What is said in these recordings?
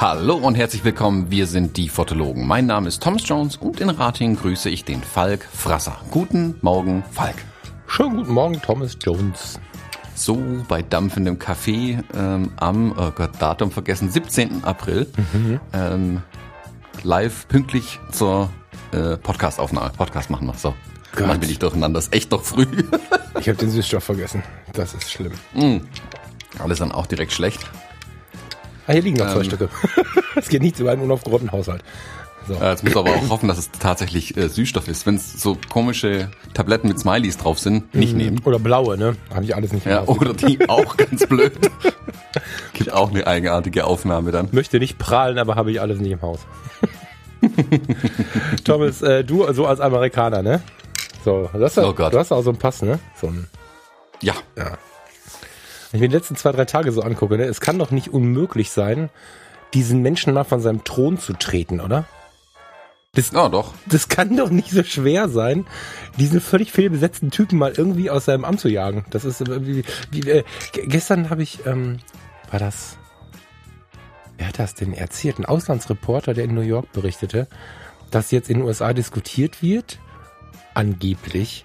Hallo und herzlich willkommen, wir sind die Fotologen. Mein Name ist Thomas Jones und in Ratingen grüße ich den Falk Frasser. Guten Morgen, Falk. Schönen guten Morgen, Thomas Jones. So bei dampfendem Kaffee ähm, am, oh Gott, Datum vergessen, 17. April. Mhm. Ähm, live pünktlich zur äh, Podcastaufnahme. Podcast machen wir. So. Gott. Mann bin ich durcheinander. Das ist echt noch früh. ich habe den Süßstoff vergessen. Das ist schlimm. Mm. Alles dann auch direkt schlecht. Ah, hier liegen noch ähm, zwei Stücke. Es geht nicht über einen unaufgeräumten Haushalt. So. Äh, jetzt muss aber auch hoffen, dass es tatsächlich äh, Süßstoff ist. Wenn es so komische Tabletten mit Smileys drauf sind, nicht mm, nehmen. Oder blaue, ne? Habe ich alles nicht mehr. Ja, oder die auch ganz blöd. Gibt auch eine eigenartige Aufnahme dann. Möchte nicht prahlen, aber habe ich alles nicht im Haus. Thomas, äh, du so als Amerikaner, ne? So, das hast, oh Gott. du hast auch so einen Pass, ne? So ein, ja. ja. Wenn ich mir die letzten zwei, drei Tage so angucke, ne, es kann doch nicht unmöglich sein, diesen Menschen mal von seinem Thron zu treten, oder? Das, ja, doch. Das kann doch nicht so schwer sein, diesen völlig fehlbesetzten Typen mal irgendwie aus seinem Amt zu jagen. Das ist wie, wie äh, gestern habe ich, ähm, war das, wer hat das denn erzählt? Ein Auslandsreporter, der in New York berichtete, dass jetzt in den USA diskutiert wird, angeblich,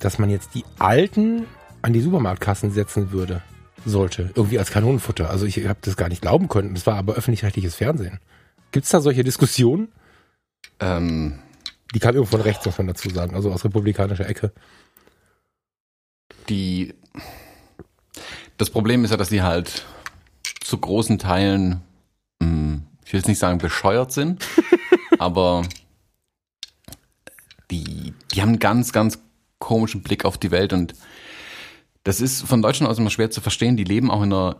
dass man jetzt die Alten an die Supermarktkassen setzen würde sollte. Irgendwie als Kanonenfutter. Also ich habe das gar nicht glauben können. Das war aber öffentlich-rechtliches Fernsehen. Gibt es da solche Diskussionen? Ähm, die kam irgendwo von rechts, muss man dazu sagen, also aus republikanischer Ecke. Die das Problem ist ja, dass die halt zu großen Teilen, hm, ich will jetzt nicht sagen bescheuert sind, aber die, die haben einen ganz, ganz komischen Blick auf die Welt und das ist von Deutschland aus immer schwer zu verstehen. Die leben auch in einer,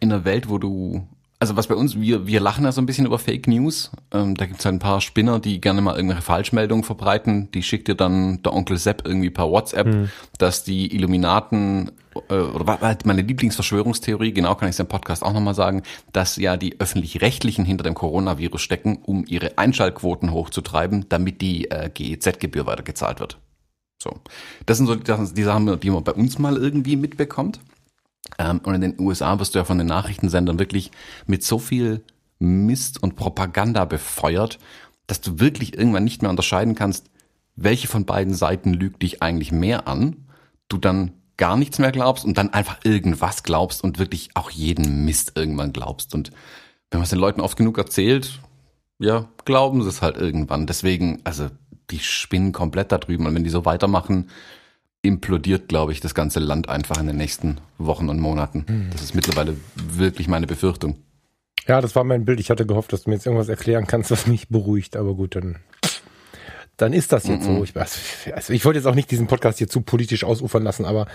in einer Welt, wo du, also was bei uns, wir, wir lachen ja so ein bisschen über Fake News. Ähm, da gibt's halt ein paar Spinner, die gerne mal irgendwelche Falschmeldungen verbreiten. Die schickt dir dann der Onkel Sepp irgendwie per WhatsApp, mhm. dass die Illuminaten, äh, oder halt meine Lieblingsverschwörungstheorie, genau kann ich es im Podcast auch nochmal sagen, dass ja die öffentlich-rechtlichen hinter dem Coronavirus stecken, um ihre Einschaltquoten hochzutreiben, damit die äh, GEZ-Gebühr weitergezahlt wird. So. Das sind so die, Sachen, die man bei uns mal irgendwie mitbekommt. Ähm, und in den USA wirst du ja von den Nachrichtensendern wirklich mit so viel Mist und Propaganda befeuert, dass du wirklich irgendwann nicht mehr unterscheiden kannst, welche von beiden Seiten lügt dich eigentlich mehr an, du dann gar nichts mehr glaubst und dann einfach irgendwas glaubst und wirklich auch jeden Mist irgendwann glaubst. Und wenn man es den Leuten oft genug erzählt, ja, glauben sie es halt irgendwann. Deswegen, also die spinnen komplett da drüben. Und wenn die so weitermachen, implodiert, glaube ich, das ganze Land einfach in den nächsten Wochen und Monaten. Mhm. Das ist mittlerweile wirklich meine Befürchtung. Ja, das war mein Bild. Ich hatte gehofft, dass du mir jetzt irgendwas erklären kannst, was mich beruhigt. Aber gut, dann, dann ist das jetzt mhm. so. Ich, also ich wollte jetzt auch nicht diesen Podcast hier zu politisch ausufern lassen, aber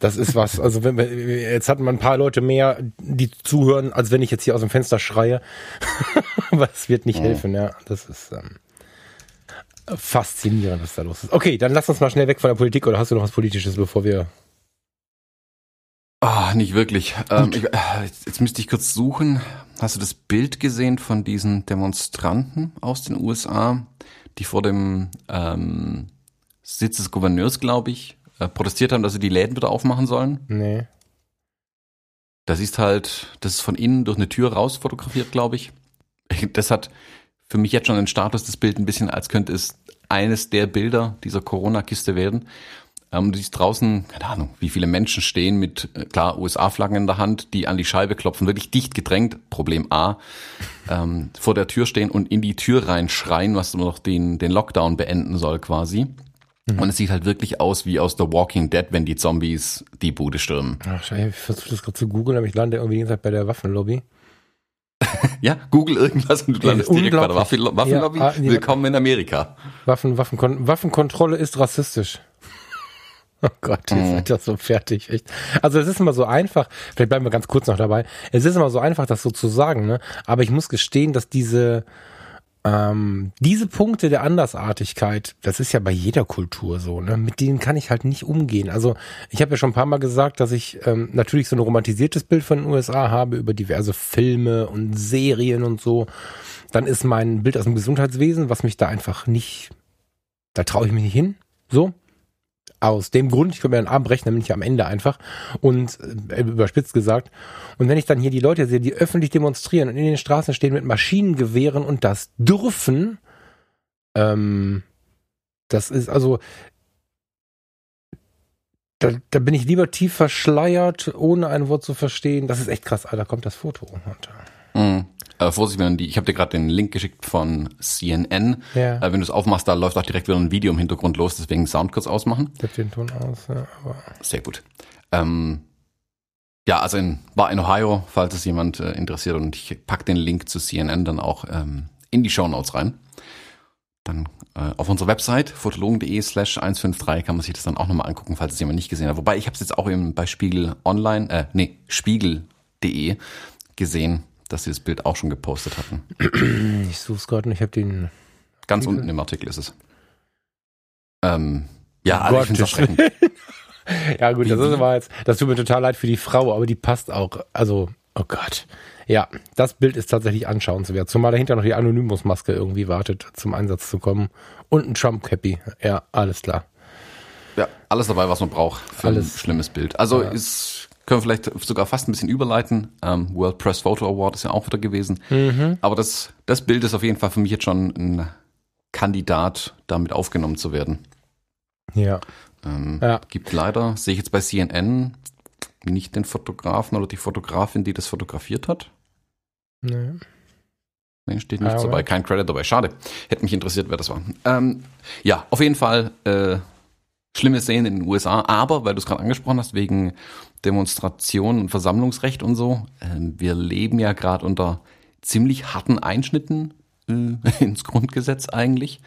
das ist was. Also wenn wir, jetzt hatten wir ein paar Leute mehr, die zuhören, als wenn ich jetzt hier aus dem Fenster schreie. aber es wird nicht mhm. helfen, ja. Das ist. Ähm, faszinierend, was da los ist. Okay, dann lass uns mal schnell weg von der Politik oder hast du noch was Politisches, bevor wir. Ah, nicht wirklich. Ähm, ich, äh, jetzt müsste ich kurz suchen. Hast du das Bild gesehen von diesen Demonstranten aus den USA, die vor dem ähm, Sitz des Gouverneurs, glaube ich, äh, protestiert haben, dass sie die Läden wieder aufmachen sollen? Nee. Da siehst halt, das ist von innen durch eine Tür raus fotografiert, glaube ich. Das hat für mich jetzt schon den Status des Bild ein bisschen, als könnte es eines der Bilder dieser Corona-Kiste werden. Ähm, du siehst draußen, keine Ahnung, wie viele Menschen stehen mit, äh, klar, USA-Flaggen in der Hand, die an die Scheibe klopfen, wirklich dicht gedrängt, Problem A, ähm, vor der Tür stehen und in die Tür reinschreien, was noch den, den Lockdown beenden soll quasi. Mhm. Und es sieht halt wirklich aus wie aus The Walking Dead, wenn die Zombies die Bude stürmen. Ach, scheiße, ich versuche das gerade zu googeln, aber ich lande irgendwie die bei der Waffenlobby ja, Google irgendwas und du landest direkt bei der Waffenlobby. Ja, ah, Willkommen in Amerika. Waffen, Waffenkon Waffenkontrolle ist rassistisch. Oh Gott, ihr mhm. seid ja so fertig, echt. Also es ist immer so einfach, vielleicht bleiben wir ganz kurz noch dabei, es ist immer so einfach, das so zu sagen, ne? Aber ich muss gestehen, dass diese, ähm, diese Punkte der Andersartigkeit, das ist ja bei jeder Kultur so, ne? mit denen kann ich halt nicht umgehen. Also ich habe ja schon ein paar Mal gesagt, dass ich ähm, natürlich so ein romantisiertes Bild von den USA habe über diverse Filme und Serien und so. Dann ist mein Bild aus dem Gesundheitswesen, was mich da einfach nicht, da traue ich mich nicht hin. So. Aus dem Grund, ich könnte mir einen Arm brechen, dann bin ich am Ende einfach. Und äh, überspitzt gesagt. Und wenn ich dann hier die Leute sehe, die öffentlich demonstrieren und in den Straßen stehen mit Maschinengewehren und das dürfen, ähm, das ist also, da, da bin ich lieber tief verschleiert, ohne ein Wort zu verstehen. Das ist echt krass. Ah, da kommt das Foto runter. Mhm. Äh, Vorsicht, wenn die, ich habe dir gerade den Link geschickt von CNN. Ja. Äh, wenn du es aufmachst, da läuft auch direkt wieder ein Video im Hintergrund los, deswegen Sound kurz ausmachen. Ich hab den Ton aus, ja, aber. Sehr gut. Ähm, ja, also in, war in Ohio, falls es jemand äh, interessiert und ich pack den Link zu CNN dann auch ähm, in die Show Notes rein. Dann äh, auf unserer Website fotologen.de slash 153 kann man sich das dann auch nochmal angucken, falls es jemand nicht gesehen hat. Wobei ich habe es jetzt auch eben bei Spiegel Online, äh, nee, spiegel.de gesehen dass sie das Bild auch schon gepostet hatten. Ich suche es gerade und ich habe den. Ganz unten im Artikel ist es. Ähm, ja, also ich finde ja, gut, das ist aber jetzt, das tut mir total leid für die Frau, aber die passt auch. Also, oh Gott. Ja, das Bild ist tatsächlich anschauenswert. Zumal dahinter noch die Anonymous-Maske irgendwie wartet, zum Einsatz zu kommen. Und ein Trump-Cappy. Ja, alles klar. Ja, alles dabei, was man braucht für alles. ein schlimmes Bild. Also ja. ist können wir vielleicht sogar fast ein bisschen überleiten. Ähm, World Press Photo Award ist ja auch wieder gewesen. Mhm. Aber das, das Bild ist auf jeden Fall für mich jetzt schon ein Kandidat, damit aufgenommen zu werden. Ja. Ähm, ja. Gibt leider, sehe ich jetzt bei CNN, nicht den Fotografen oder die Fotografin, die das fotografiert hat. Nee. Nee, steht nichts dabei, kein Credit dabei. Schade. Hätte mich interessiert, wer das war. Ähm, ja, auf jeden Fall äh, schlimme Szenen in den USA, aber weil du es gerade angesprochen hast, wegen Demonstration und Versammlungsrecht und so, äh, wir leben ja gerade unter ziemlich harten Einschnitten äh, ins Grundgesetz eigentlich.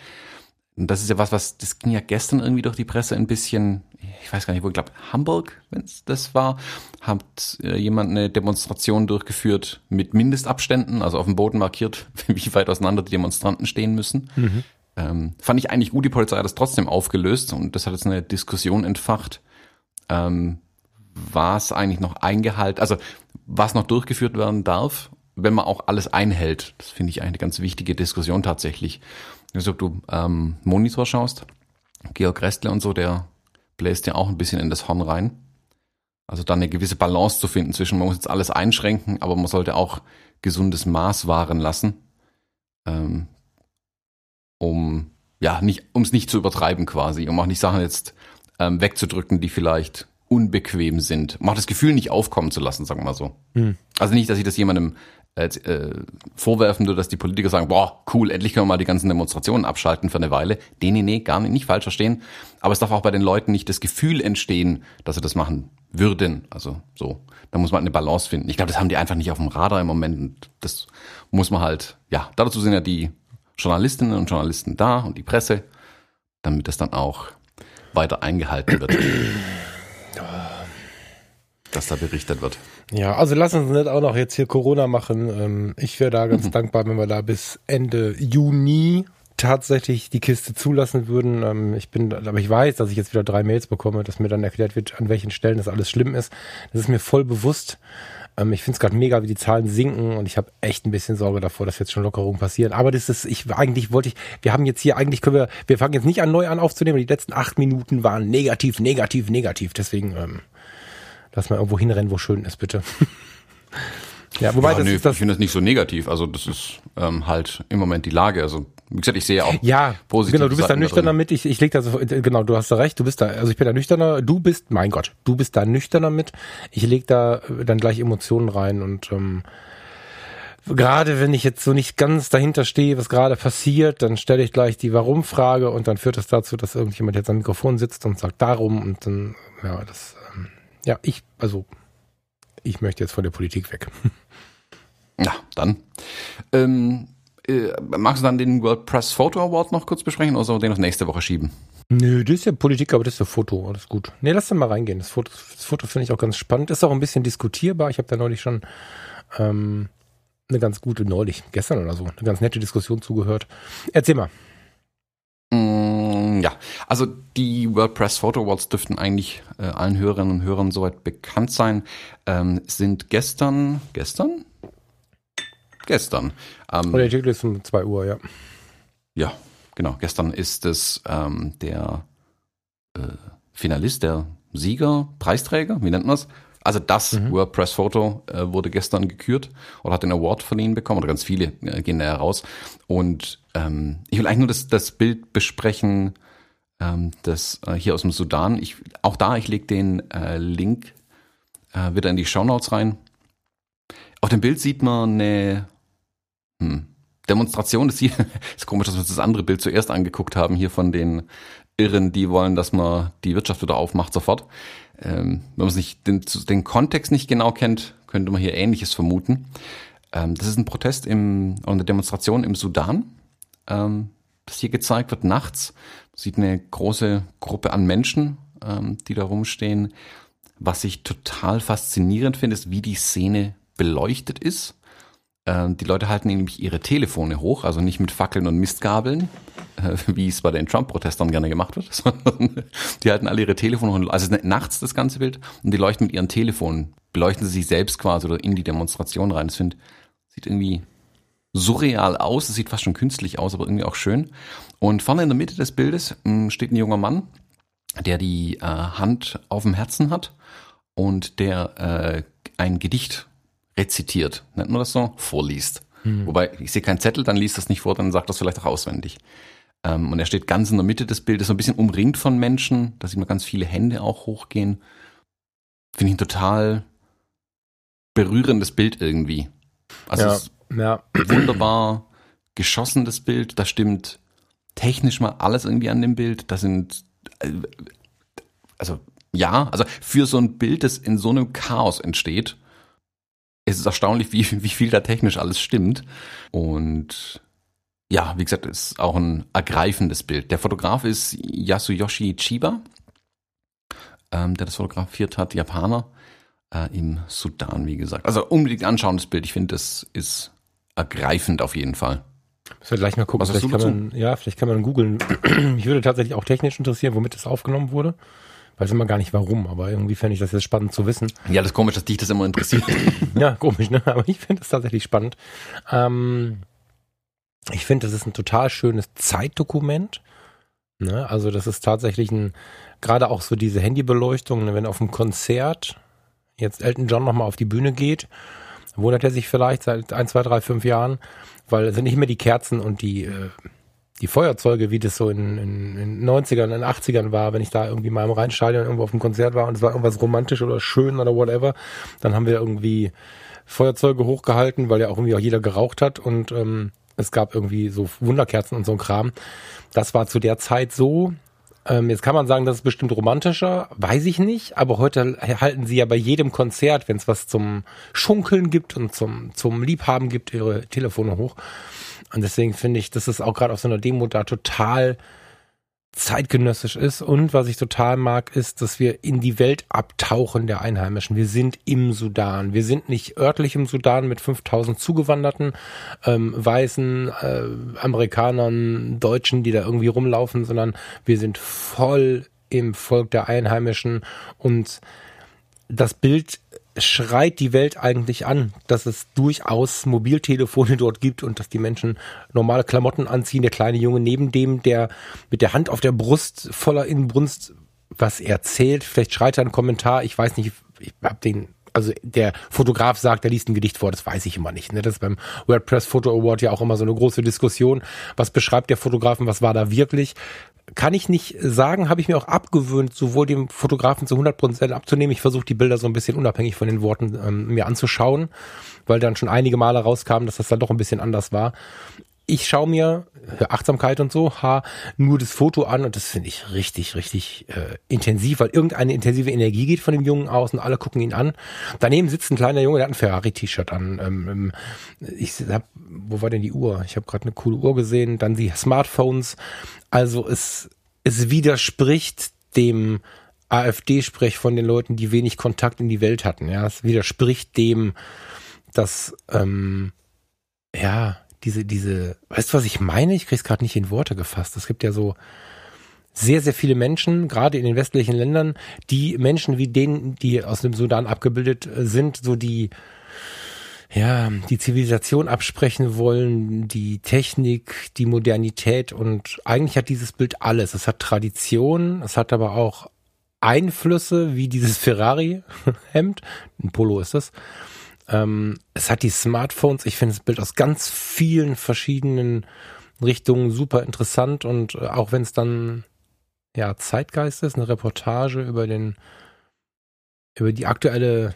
Und das ist ja was, was, das ging ja gestern irgendwie durch die Presse ein bisschen, ich weiß gar nicht, wo, ich glaube, Hamburg, wenn es das war, hat äh, jemand eine Demonstration durchgeführt mit Mindestabständen, also auf dem Boden markiert, wie weit auseinander die Demonstranten stehen müssen. Mhm. Ähm, fand ich eigentlich gut, die Polizei hat das trotzdem aufgelöst und das hat jetzt eine Diskussion entfacht, ähm, was eigentlich noch eingehalten, also was noch durchgeführt werden darf, wenn man auch alles einhält. Das finde ich eine ganz wichtige Diskussion tatsächlich. Also ob du ähm, Monitor schaust, Georg Restle und so, der bläst ja auch ein bisschen in das Horn rein. Also da eine gewisse Balance zu finden zwischen, man muss jetzt alles einschränken, aber man sollte auch gesundes Maß wahren lassen. Ähm, um ja nicht, um es nicht zu übertreiben quasi, um auch nicht Sachen jetzt ähm, wegzudrücken, die vielleicht unbequem sind, um auch das Gefühl nicht aufkommen zu lassen, sagen wir mal so. Hm. Also nicht, dass ich das jemandem äh, äh, vorwerfen würde, dass die Politiker sagen, boah, cool, endlich können wir mal die ganzen Demonstrationen abschalten für eine Weile. Nee, nee, nee, gar nicht, nicht falsch verstehen. Aber es darf auch bei den Leuten nicht das Gefühl entstehen, dass sie das machen würden. Also so, da muss man eine Balance finden. Ich glaube, das haben die einfach nicht auf dem Radar im Moment. Und das muss man halt, ja, dazu sind ja die Journalistinnen und Journalisten da und die Presse, damit das dann auch weiter eingehalten wird. dass da berichtet wird. Ja, also lass uns nicht auch noch jetzt hier Corona machen. Ähm, ich wäre da ganz mhm. dankbar, wenn wir da bis Ende Juni tatsächlich die Kiste zulassen würden. Ähm, ich bin, aber ich weiß, dass ich jetzt wieder drei Mails bekomme, dass mir dann erklärt wird, an welchen Stellen das alles schlimm ist. Das ist mir voll bewusst. Ähm, ich finde es gerade mega, wie die Zahlen sinken und ich habe echt ein bisschen Sorge davor, dass jetzt schon Lockerungen passieren. Aber das ist, ich eigentlich wollte ich, wir haben jetzt hier eigentlich können wir, wir fangen jetzt nicht an neu an aufzunehmen. Die letzten acht Minuten waren negativ, negativ, negativ. Deswegen ähm, lass mal irgendwo hinrennen, wo schön ist, bitte. ja, wobei ja, das, nee, ist das ich finde das nicht so negativ. Also das ist ähm, halt im Moment die Lage. Also wie gesagt, ich sehe auch ja, positiv. Genau, du bist da nüchterner mit. Ich, ich leg da so, genau, du hast da recht. Du bist da, also ich bin da nüchterner. Du bist, mein Gott, du bist da nüchterner mit. Ich leg da dann gleich Emotionen rein und ähm, gerade wenn ich jetzt so nicht ganz dahinter stehe, was gerade passiert, dann stelle ich gleich die Warum-Frage und dann führt das dazu, dass irgendjemand jetzt am Mikrofon sitzt und sagt darum und dann, ja, das, ähm, ja, ich, also ich möchte jetzt von der Politik weg. Ja, dann. Ähm, äh, magst du dann den World Press Photo Award noch kurz besprechen oder sollen wir den auf nächste Woche schieben? Nö, das ist ja Politik, aber das ist ja Foto, alles gut. Nee, lass dann mal reingehen. Das Foto, das Foto finde ich auch ganz spannend. Ist auch ein bisschen diskutierbar. Ich habe da neulich schon ähm, eine ganz gute, neulich, gestern oder so, eine ganz nette Diskussion zugehört. Erzähl mal. Mm, ja, also die WordPress Photo Awards dürften eigentlich äh, allen Hörerinnen und Hörern soweit bekannt sein. Ähm, sind gestern, gestern? Gestern. Ähm, der Artikel ist um 2 Uhr, ja. Ja, genau. Gestern ist es ähm, der äh, Finalist, der Sieger, Preisträger, wie nennt man es? Also das mhm. WordPress-Foto äh, wurde gestern gekürt oder hat den Award von ihnen bekommen oder ganz viele äh, gehen da heraus. Und ähm, ich will eigentlich nur das, das Bild besprechen, ähm, das äh, hier aus dem Sudan. Ich, auch da, ich lege den äh, Link äh, wieder in die Show Notes rein. Auf dem Bild sieht man eine hm, Demonstration. Das hier ist komisch, dass wir uns das andere Bild zuerst angeguckt haben, hier von den Irren, die wollen, dass man die Wirtschaft wieder aufmacht sofort. Ähm, wenn man nicht den, den, Kontext nicht genau kennt, könnte man hier Ähnliches vermuten. Ähm, das ist ein Protest im, eine Demonstration im Sudan, ähm, das hier gezeigt wird nachts. Man sieht eine große Gruppe an Menschen, ähm, die da rumstehen. Was ich total faszinierend finde, ist, wie die Szene beleuchtet ist. Ähm, die Leute halten nämlich ihre Telefone hoch, also nicht mit Fackeln und Mistgabeln, äh, wie es bei den Trump-Protestern gerne gemacht wird, sondern die halten alle ihre Telefone hoch. Also nachts das ganze Bild und die leuchten mit ihren Telefonen, beleuchten sie sich selbst quasi oder in die Demonstration rein. Das finde, sieht irgendwie surreal aus, es sieht fast schon künstlich aus, aber irgendwie auch schön. Und vorne in der Mitte des Bildes hm, steht ein junger Mann, der die äh, Hand auf dem Herzen hat und der äh, ein Gedicht rezitiert, nennt man das so, vorliest. Hm. Wobei, ich sehe keinen Zettel, dann liest das nicht vor, dann sagt das vielleicht auch auswendig. Ähm, und er steht ganz in der Mitte des Bildes, so ein bisschen umringt von Menschen, da sieht man ganz viele Hände auch hochgehen. Finde ich ein total berührendes Bild irgendwie. Also ja, ja. wunderbar geschossenes Bild, da stimmt technisch mal alles irgendwie an dem Bild. Da sind, äh, also ja, also für so ein Bild, das in so einem Chaos entsteht, es ist erstaunlich, wie, wie viel da technisch alles stimmt. Und ja, wie gesagt, ist auch ein ergreifendes Bild. Der Fotograf ist Yasuyoshi Chiba, ähm, der das fotografiert hat, Japaner, äh, im Sudan, wie gesagt. Also unbedingt anschauen, das Bild. Ich finde, das ist ergreifend auf jeden Fall. Müssen wir gleich mal gucken. vielleicht kann man, ja, vielleicht kann man googeln. Mich würde tatsächlich auch technisch interessieren, womit das aufgenommen wurde. Weiß immer gar nicht warum, aber irgendwie fände ich das jetzt spannend zu wissen. Ja, das ist komisch, dass dich das immer interessiert. ja, komisch, ne? Aber ich finde das tatsächlich spannend. Ähm, ich finde, das ist ein total schönes Zeitdokument. Ne? Also das ist tatsächlich ein, gerade auch so diese Handybeleuchtung, ne? wenn auf dem Konzert jetzt Elton John nochmal auf die Bühne geht, wundert er sich vielleicht seit ein, zwei, drei, fünf Jahren, weil es sind nicht mehr die Kerzen und die äh, die Feuerzeuge, wie das so in, in, in 90ern, in 80ern war, wenn ich da irgendwie mal im Rheinstadion irgendwo auf dem Konzert war und es war irgendwas romantisch oder schön oder whatever, dann haben wir irgendwie Feuerzeuge hochgehalten, weil ja auch irgendwie auch jeder geraucht hat und ähm, es gab irgendwie so Wunderkerzen und so ein Kram. Das war zu der Zeit so. Ähm, jetzt kann man sagen, das ist bestimmt romantischer, weiß ich nicht, aber heute halten sie ja bei jedem Konzert, wenn es was zum Schunkeln gibt und zum, zum Liebhaben gibt, ihre Telefone hoch. Und deswegen finde ich, dass es auch gerade auf so einer Demo da total zeitgenössisch ist. Und was ich total mag, ist, dass wir in die Welt abtauchen der Einheimischen. Wir sind im Sudan. Wir sind nicht örtlich im Sudan mit 5000 Zugewanderten, ähm, weißen äh, Amerikanern, Deutschen, die da irgendwie rumlaufen, sondern wir sind voll im Volk der Einheimischen und das Bild schreit die Welt eigentlich an, dass es durchaus Mobiltelefone dort gibt und dass die Menschen normale Klamotten anziehen. Der kleine Junge neben dem, der mit der Hand auf der Brust voller Inbrunst was erzählt. Vielleicht schreit er einen Kommentar. Ich weiß nicht, ich habe den also der Fotograf sagt, er liest ein Gedicht vor, das weiß ich immer nicht. Ne? Das ist beim WordPress Photo Award ja auch immer so eine große Diskussion. Was beschreibt der Fotografen, was war da wirklich? kann ich nicht sagen, habe ich mir auch abgewöhnt, sowohl dem Fotografen zu 100 Prozent abzunehmen. Ich versuche die Bilder so ein bisschen unabhängig von den Worten ähm, mir anzuschauen, weil dann schon einige Male rauskam, dass das dann doch ein bisschen anders war ich schaue mir Achtsamkeit und so, ha, nur das Foto an und das finde ich richtig, richtig äh, intensiv, weil irgendeine intensive Energie geht von dem Jungen aus und alle gucken ihn an. Daneben sitzt ein kleiner Junge, der hat ein Ferrari-T-Shirt an. Ähm, ähm ich hab, wo war denn die Uhr? Ich habe gerade eine coole Uhr gesehen. Dann die Smartphones. Also es, es widerspricht dem AfD-Sprech von den Leuten, die wenig Kontakt in die Welt hatten. Ja, es widerspricht dem, dass ähm, ja diese, diese, weißt du, was ich meine? Ich krieg's gerade nicht in Worte gefasst. Es gibt ja so sehr, sehr viele Menschen, gerade in den westlichen Ländern, die Menschen wie denen, die aus dem Sudan abgebildet äh, sind, so die, ja, die Zivilisation absprechen wollen, die Technik, die Modernität und eigentlich hat dieses Bild alles. Es hat Tradition, es hat aber auch Einflüsse wie dieses Ferrari-Hemd, ein Polo ist es. Ähm, es hat die Smartphones. Ich finde das Bild aus ganz vielen verschiedenen Richtungen super interessant und äh, auch wenn es dann ja Zeitgeist ist, eine Reportage über den über die aktuelle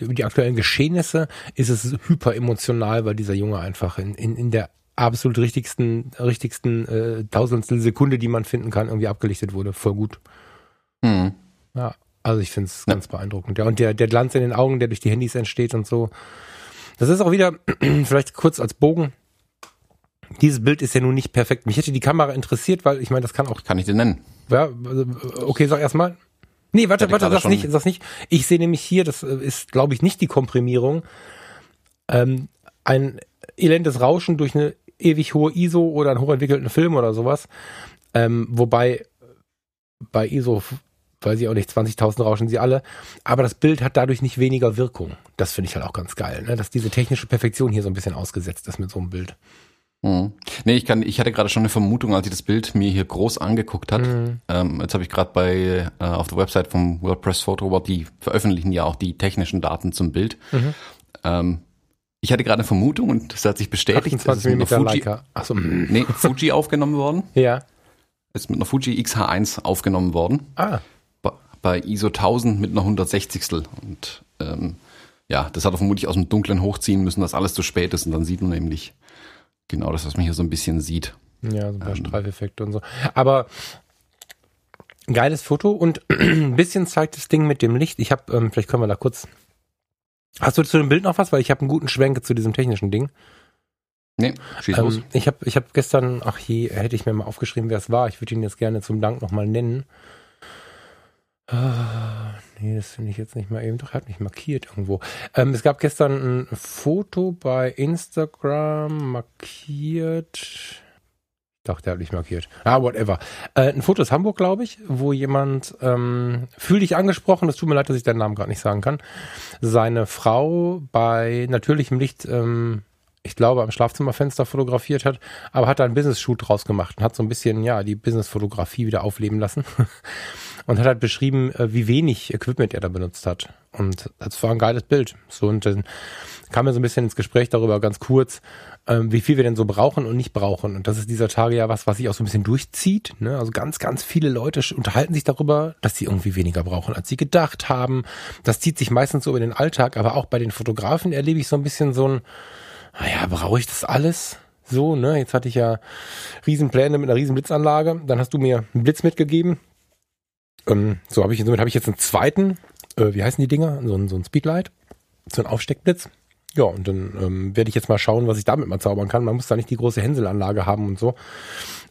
über die aktuellen Geschehnisse ist es hyper emotional, weil dieser Junge einfach in, in, in der absolut richtigsten, richtigsten äh, tausendstel Sekunde, die man finden kann, irgendwie abgelichtet wurde. Voll gut. Mhm. Ja, also ich finde es ja. ganz beeindruckend. Ja, und der, der Glanz in den Augen, der durch die Handys entsteht und so. Das ist auch wieder, vielleicht kurz als Bogen. Dieses Bild ist ja nun nicht perfekt. Mich hätte die Kamera interessiert, weil ich meine, das kann auch. Kann ich dir nennen? Ja, also, okay, sag erstmal. Nee, warte, warte, sag's nicht, sag's nicht. Ich sehe nämlich hier, das äh, ist, glaube ich, nicht die Komprimierung. Ähm, ein elendes Rauschen durch eine ewig hohe ISO oder einen hochentwickelten Film oder sowas. Ähm, wobei bei ISO weiß ich auch nicht, 20.000 rauschen sie alle. Aber das Bild hat dadurch nicht weniger Wirkung. Das finde ich halt auch ganz geil, ne? dass diese technische Perfektion hier so ein bisschen ausgesetzt ist mit so einem Bild. Mhm. Nee, ich kann, ich hatte gerade schon eine Vermutung, als ich das Bild mir hier groß angeguckt hat. Mhm. Ähm, jetzt habe ich gerade bei äh, auf der Website vom WordPress Photo Award, die veröffentlichen ja auch die technischen Daten zum Bild. Mhm. Ähm, ich hatte gerade eine Vermutung und das hat sich bestätigt. 28 mm Fuji. Achso, nee, Fuji aufgenommen worden. Ja. Ist mit einer Fuji XH1 aufgenommen worden. Ah bei ISO 1000 mit einer 160. Und ähm, ja, das hat er vermutlich aus dem Dunklen hochziehen müssen, dass alles zu spät ist und dann sieht man nämlich genau das, was man hier so ein bisschen sieht. Ja, so ein paar ähm, Streifeffekte und so. Aber geiles Foto und ein bisschen zeigt das Ding mit dem Licht. Ich habe, ähm, vielleicht können wir da kurz. Hast du zu dem Bild noch was? Weil ich habe einen guten Schwenk zu diesem technischen Ding. Nee, schieß ähm, los. Ich habe ich hab gestern, ach je, hätte ich mir mal aufgeschrieben, wer es war. Ich würde ihn jetzt gerne zum Dank nochmal nennen. Ah, nee, das finde ich jetzt nicht mal eben. Doch, er hat mich markiert irgendwo. Ähm, es gab gestern ein Foto bei Instagram markiert. Doch, der hat mich markiert. Ah, whatever. Äh, ein Foto aus Hamburg, glaube ich, wo jemand, ähm, fühl dich angesprochen, es tut mir leid, dass ich deinen Namen gerade nicht sagen kann, seine Frau bei natürlichem Licht, ähm, ich glaube, am Schlafzimmerfenster fotografiert hat, aber hat da einen Business-Shoot draus gemacht und hat so ein bisschen, ja, die Business-Fotografie wieder aufleben lassen. und hat halt beschrieben, äh, wie wenig Equipment er da benutzt hat. Und das war ein geiles Bild. So, und dann kam mir so ein bisschen ins Gespräch darüber, ganz kurz, ähm, wie viel wir denn so brauchen und nicht brauchen. Und das ist dieser Tage ja was, was sich auch so ein bisschen durchzieht. Ne? Also ganz, ganz viele Leute unterhalten sich darüber, dass sie irgendwie weniger brauchen, als sie gedacht haben. Das zieht sich meistens so über den Alltag, aber auch bei den Fotografen erlebe ich so ein bisschen so ein, naja, brauche ich das alles? So, ne? Jetzt hatte ich ja Riesenpläne mit einer riesen Blitzanlage. Dann hast du mir einen Blitz mitgegeben. Ähm, so habe ich, somit habe ich jetzt einen zweiten, äh, wie heißen die Dinger? So ein, so ein Speedlight, so ein Aufsteckblitz. Ja, und dann ähm, werde ich jetzt mal schauen, was ich damit mal zaubern kann. Man muss da nicht die große Hänselanlage haben und so.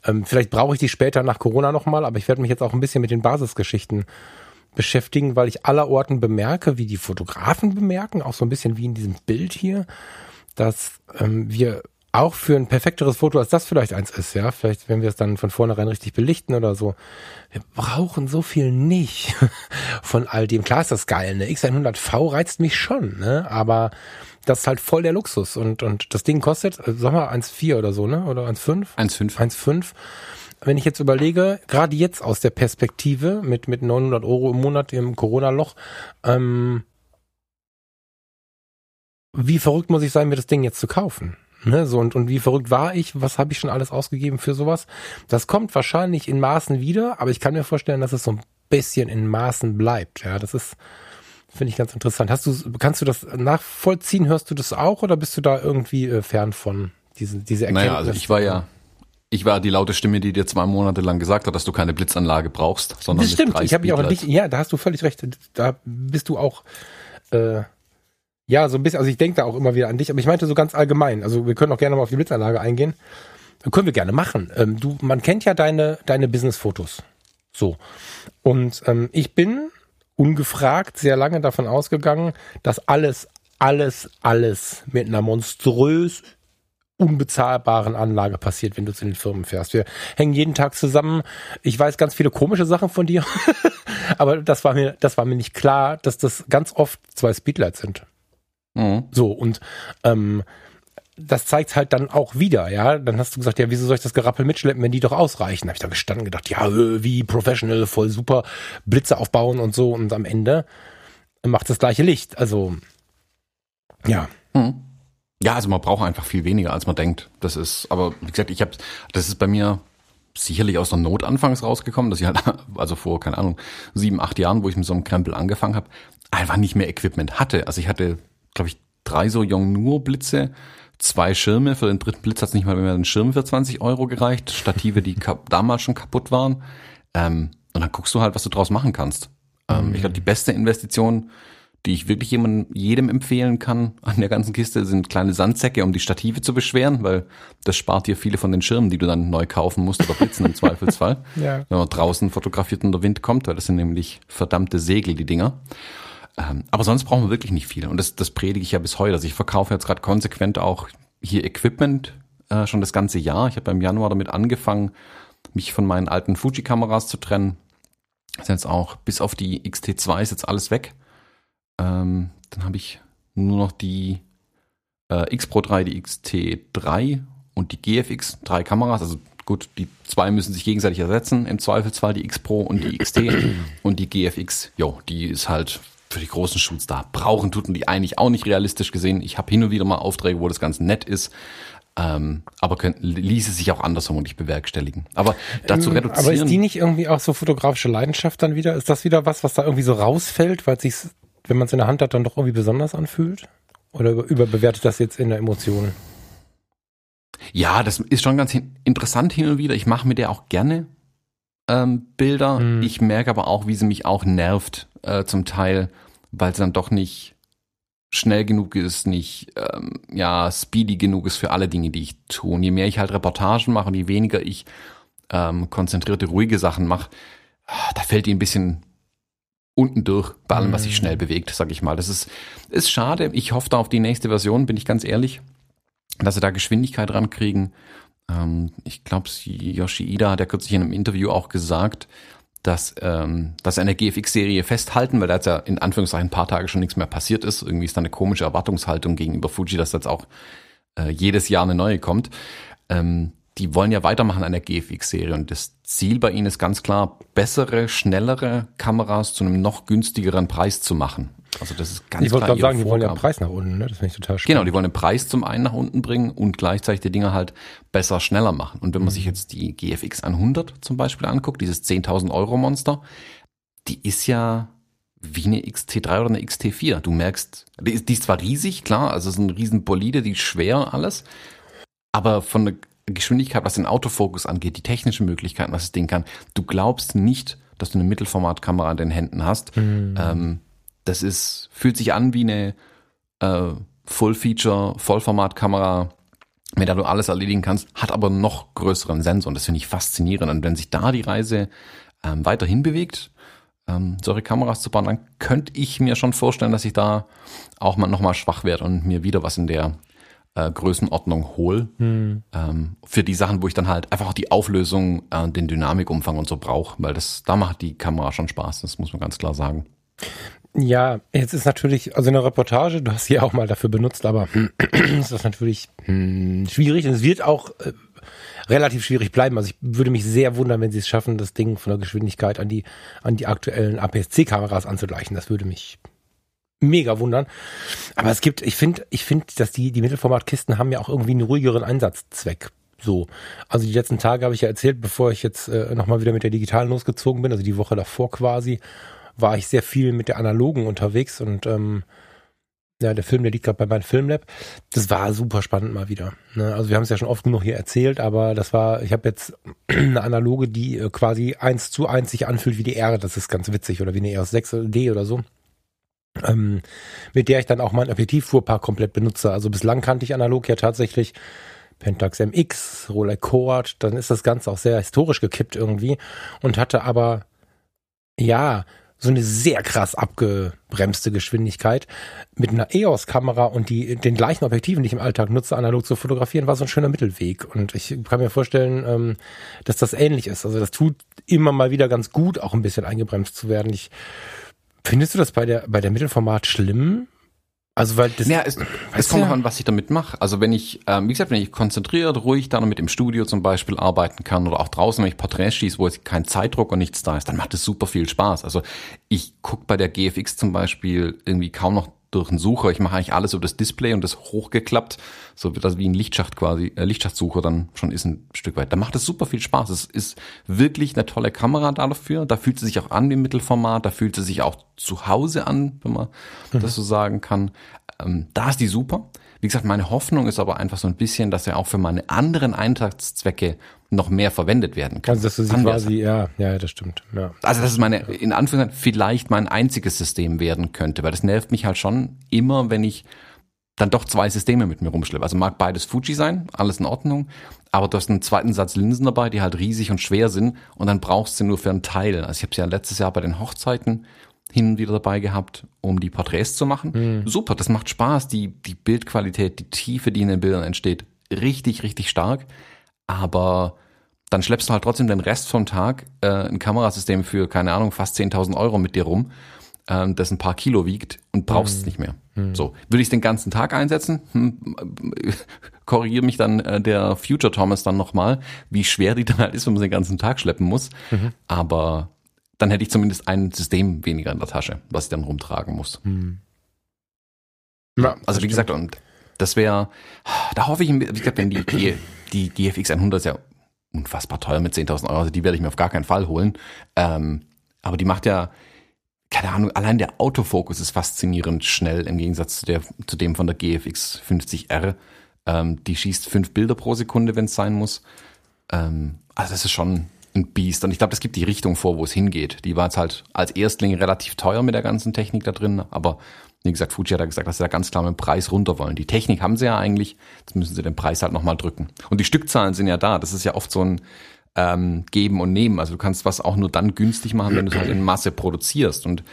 Ähm, vielleicht brauche ich die später nach Corona nochmal, aber ich werde mich jetzt auch ein bisschen mit den Basisgeschichten beschäftigen, weil ich allerorten bemerke, wie die Fotografen bemerken, auch so ein bisschen wie in diesem Bild hier, dass ähm, wir auch für ein perfekteres Foto, als das vielleicht eins ist, ja, vielleicht, wenn wir es dann von vornherein richtig belichten oder so. Wir brauchen so viel nicht von all dem. Klar ist das geil, ne? X100V reizt mich schon, ne? Aber das ist halt voll der Luxus und, und das Ding kostet, äh, sag mal, 1,4 oder so, ne? Oder 1,5? 1,5. 1,5. Wenn ich jetzt überlege, gerade jetzt aus der Perspektive mit, mit 900 Euro im Monat im Corona-Loch, ähm, wie verrückt muss ich sein, mir das Ding jetzt zu kaufen? Ne, so und, und wie verrückt war ich? Was habe ich schon alles ausgegeben für sowas? Das kommt wahrscheinlich in Maßen wieder, aber ich kann mir vorstellen, dass es so ein bisschen in Maßen bleibt. Ja, das ist, finde ich ganz interessant. Hast du, kannst du das nachvollziehen? Hörst du das auch oder bist du da irgendwie äh, fern von diese, diese Erkenntnis? Naja, also ich war ja, ich war die laute Stimme, die dir zwei Monate lang gesagt hat, dass du keine Blitzanlage brauchst, sondern das stimmt. ich habe mich auch an dich. Ja, da hast du völlig recht. Da bist du auch. Äh, ja, so ein bisschen, also ich denke da auch immer wieder an dich, aber ich meinte so ganz allgemein. Also wir können auch gerne mal auf die Blitzanlage eingehen. Können wir gerne machen. Ähm, du, man kennt ja deine, deine Business-Fotos. So. Und ähm, ich bin ungefragt sehr lange davon ausgegangen, dass alles, alles, alles mit einer monströs unbezahlbaren Anlage passiert, wenn du zu den Firmen fährst. Wir hängen jeden Tag zusammen. Ich weiß ganz viele komische Sachen von dir, aber das war mir, das war mir nicht klar, dass das ganz oft zwei Speedlights sind. Mhm. So, und ähm, das zeigt halt dann auch wieder, ja. Dann hast du gesagt, ja, wieso soll ich das Gerappel mitschleppen, wenn die doch ausreichen? Da habe ich da gestanden gedacht, ja, wie professional, voll super, Blitze aufbauen und so. Und am Ende macht das gleiche Licht. Also, ja. Mhm. Ja, also man braucht einfach viel weniger, als man denkt. Das ist, aber wie gesagt, ich habe, das ist bei mir sicherlich aus der Not anfangs rausgekommen, dass ich halt, also vor, keine Ahnung, sieben, acht Jahren, wo ich mit so einem Krempel angefangen habe, einfach nicht mehr Equipment hatte. Also ich hatte, glaube ich, drei so Yongnuo-Blitze, zwei Schirme. Für den dritten Blitz hat es nicht mal mehr einen Schirm für 20 Euro gereicht. Stative, die damals schon kaputt waren. Ähm, und dann guckst du halt, was du draus machen kannst. Ähm, mhm. Ich glaube, die beste Investition die ich wirklich jemandem, jedem empfehlen kann an der ganzen Kiste, sind kleine Sandsäcke, um die Stative zu beschweren, weil das spart dir viele von den Schirmen, die du dann neu kaufen musst oder blitzen im Zweifelsfall. ja. Wenn man draußen fotografiert und der Wind kommt, weil das sind nämlich verdammte Segel, die Dinger. Ähm, aber sonst brauchen wir wirklich nicht viel. Und das, das predige ich ja bis heute. Also ich verkaufe jetzt gerade konsequent auch hier Equipment äh, schon das ganze Jahr. Ich habe im Januar damit angefangen, mich von meinen alten Fuji-Kameras zu trennen. Das ist jetzt auch bis auf die XT2 ist jetzt alles weg. Ähm, dann habe ich nur noch die äh, X Pro 3, die XT3 und die GFX, drei Kameras. Also gut, die zwei müssen sich gegenseitig ersetzen. Im Zweifelsfall die X Pro und die XT und die GFX. Jo, die ist halt für die großen Shoots da. Brauchen tut und die eigentlich auch nicht realistisch gesehen. Ich habe hin und wieder mal Aufträge, wo das Ganze nett ist. Ähm, aber können, ließe sich auch andersrum nicht bewerkstelligen. Aber dazu reduzieren. Aber ist die nicht irgendwie auch so fotografische Leidenschaft dann wieder? Ist das wieder was, was da irgendwie so rausfällt, weil es sich wenn man es in der Hand hat, dann doch irgendwie besonders anfühlt? Oder überbewertet das jetzt in der Emotion? Ja, das ist schon ganz interessant hin und wieder. Ich mache mit der auch gerne ähm, Bilder. Hm. Ich merke aber auch, wie sie mich auch nervt, äh, zum Teil, weil sie dann doch nicht schnell genug ist, nicht ähm, ja speedy genug ist für alle Dinge, die ich tue. Und je mehr ich halt Reportagen mache und je weniger ich ähm, konzentrierte, ruhige Sachen mache, ah, da fällt die ein bisschen unten durch bei allem, was sich schnell mhm. bewegt, sag ich mal. Das ist, ist schade. Ich hoffe da auf die nächste Version, bin ich ganz ehrlich, dass sie da Geschwindigkeit rankriegen. Ähm, ich glaube, Yoshi Ida hat ja kürzlich in einem Interview auch gesagt, dass, ähm, dass eine GFX-Serie festhalten, weil da jetzt ja in Anführungszeichen ein paar Tage schon nichts mehr passiert ist. Irgendwie ist da eine komische Erwartungshaltung gegenüber Fuji, dass jetzt auch äh, jedes Jahr eine neue kommt. Ähm, die wollen ja weitermachen an der GFX-Serie und das Ziel bei ihnen ist ganz klar, bessere, schnellere Kameras zu einem noch günstigeren Preis zu machen. Also das ist ganz ich klar. Ich wollte gerade sagen, die wollen ja den Preis nach unten, ne? Das finde ich total spannend. Genau, die wollen den Preis zum einen nach unten bringen und gleichzeitig die Dinger halt besser, schneller machen. Und wenn man mhm. sich jetzt die GFX 100 zum Beispiel anguckt, dieses 10.000 Euro Monster, die ist ja wie eine XT3 oder eine XT4. Du merkst, die ist, die ist zwar riesig, klar, also es ist ein riesen Bolide, die ist schwer alles, aber von der Geschwindigkeit, was den Autofokus angeht, die technischen Möglichkeiten, was das Ding kann. Du glaubst nicht, dass du eine Mittelformatkamera in den Händen hast. Mhm. Ähm, das ist, fühlt sich an wie eine äh, Full-Feature, Vollformatkamera, mit der du alles erledigen kannst, hat aber noch größeren Sensor und das finde ich faszinierend. Und wenn sich da die Reise ähm, weiterhin bewegt, ähm, solche Kameras zu bauen, dann könnte ich mir schon vorstellen, dass ich da auch mal nochmal schwach werde und mir wieder was in der äh, Größenordnung hole. Hm. Ähm, für die Sachen, wo ich dann halt einfach auch die Auflösung, äh, den Dynamikumfang und so brauche, weil das, da macht die Kamera schon Spaß, das muss man ganz klar sagen. Ja, jetzt ist natürlich, also eine Reportage, du hast sie auch mal dafür benutzt, aber ist das natürlich hm, schwierig und es wird auch äh, relativ schwierig bleiben. Also ich würde mich sehr wundern, wenn sie es schaffen, das Ding von der Geschwindigkeit an die, an die aktuellen APS-C-Kameras anzugleichen. Das würde mich mega wundern. Aber es gibt, ich finde, ich finde, dass die, die Mittelformatkisten haben ja auch irgendwie einen ruhigeren Einsatzzweck. So. Also die letzten Tage habe ich ja erzählt, bevor ich jetzt äh, nochmal wieder mit der digitalen losgezogen bin, also die Woche davor quasi, war ich sehr viel mit der analogen unterwegs und ähm, ja, der Film, der liegt gerade bei meinem Filmlab. Das war super spannend mal wieder. Ne? Also wir haben es ja schon oft genug hier erzählt, aber das war, ich habe jetzt eine analoge, die äh, quasi eins zu eins sich anfühlt wie die R. Das ist ganz witzig oder wie eine EOS 6D oder so ähm, mit der ich dann auch mein Objektivfuhrpark komplett benutze. Also bislang kannte ich analog ja tatsächlich Pentax MX, Rolex Coart, dann ist das Ganze auch sehr historisch gekippt irgendwie und hatte aber, ja, so eine sehr krass abgebremste Geschwindigkeit mit einer EOS-Kamera und die, den gleichen Objektiven, die ich im Alltag nutze, analog zu fotografieren, war so ein schöner Mittelweg. Und ich kann mir vorstellen, ähm, dass das ähnlich ist. Also das tut immer mal wieder ganz gut, auch ein bisschen eingebremst zu werden. Ich Findest du das bei der, bei der Mittelformat schlimm? Also weil das, ja, es, es kommt ja. an, was ich damit mache. Also wenn ich, ähm, wie gesagt, wenn ich konzentriert, ruhig da noch mit im Studio zum Beispiel arbeiten kann oder auch draußen, wenn ich Porträts schieße, wo es kein Zeitdruck und nichts da ist, dann macht es super viel Spaß. Also ich guck bei der GFX zum Beispiel irgendwie kaum noch durch einen Sucher. Ich mache eigentlich alles über das Display und das hochgeklappt, so wird das wie ein Lichtschacht quasi, äh, Lichtschachtsucher dann schon ist ein Stück weit. Da macht es super viel Spaß. Es ist wirklich eine tolle Kamera dafür. Da fühlt sie sich auch an wie Mittelformat, da fühlt sie sich auch zu Hause an, wenn man mhm. das so sagen kann. Ähm, da ist die super. Wie gesagt, meine Hoffnung ist aber einfach so ein bisschen, dass er auch für meine anderen Eintragszwecke noch mehr verwendet werden kann. Also dass du sie quasi, ja, ja, das stimmt. Ja. Also dass es meine, in Anführungszeichen, vielleicht mein einziges System werden könnte, weil das nervt mich halt schon immer, wenn ich dann doch zwei Systeme mit mir rumschleppe. Also mag beides Fuji sein, alles in Ordnung, aber du hast einen zweiten Satz Linsen dabei, die halt riesig und schwer sind und dann brauchst du nur für einen Teil. Also ich habe es ja letztes Jahr bei den Hochzeiten hin und wieder dabei gehabt, um die Porträts zu machen. Mhm. Super, das macht Spaß. Die, die Bildqualität, die Tiefe, die in den Bildern entsteht, richtig, richtig stark. Aber dann schleppst du halt trotzdem den Rest vom Tag äh, ein Kamerasystem für, keine Ahnung, fast 10.000 Euro mit dir rum, äh, das ein paar Kilo wiegt und brauchst mhm. es nicht mehr. Mhm. So, würde ich es den ganzen Tag einsetzen? Hm, korrigiere mich dann äh, der Future Thomas dann nochmal, wie schwer die dann halt ist, wenn man den ganzen Tag schleppen muss. Mhm. Aber dann hätte ich zumindest ein System weniger in der Tasche, was ich dann rumtragen muss. Hm. Ja, also wie gesagt, und das wäre, da hoffe ich, wie gesagt, wenn die, die, die GFX 100 ist ja unfassbar teuer mit 10.000 Euro, also die werde ich mir auf gar keinen Fall holen. Ähm, aber die macht ja, keine Ahnung, allein der Autofokus ist faszinierend schnell im Gegensatz zu, der, zu dem von der GFX 50R. Ähm, die schießt fünf Bilder pro Sekunde, wenn es sein muss. Ähm, also das ist schon ein Biest. Und ich glaube, das gibt die Richtung vor, wo es hingeht. Die war jetzt halt als Erstling relativ teuer mit der ganzen Technik da drin, aber wie gesagt, Fuji hat ja gesagt, dass sie da ganz klar mit dem Preis runter wollen. Die Technik haben sie ja eigentlich, jetzt müssen sie den Preis halt nochmal drücken. Und die Stückzahlen sind ja da. Das ist ja oft so ein ähm, Geben und Nehmen. Also du kannst was auch nur dann günstig machen, wenn du es halt in Masse produzierst. Und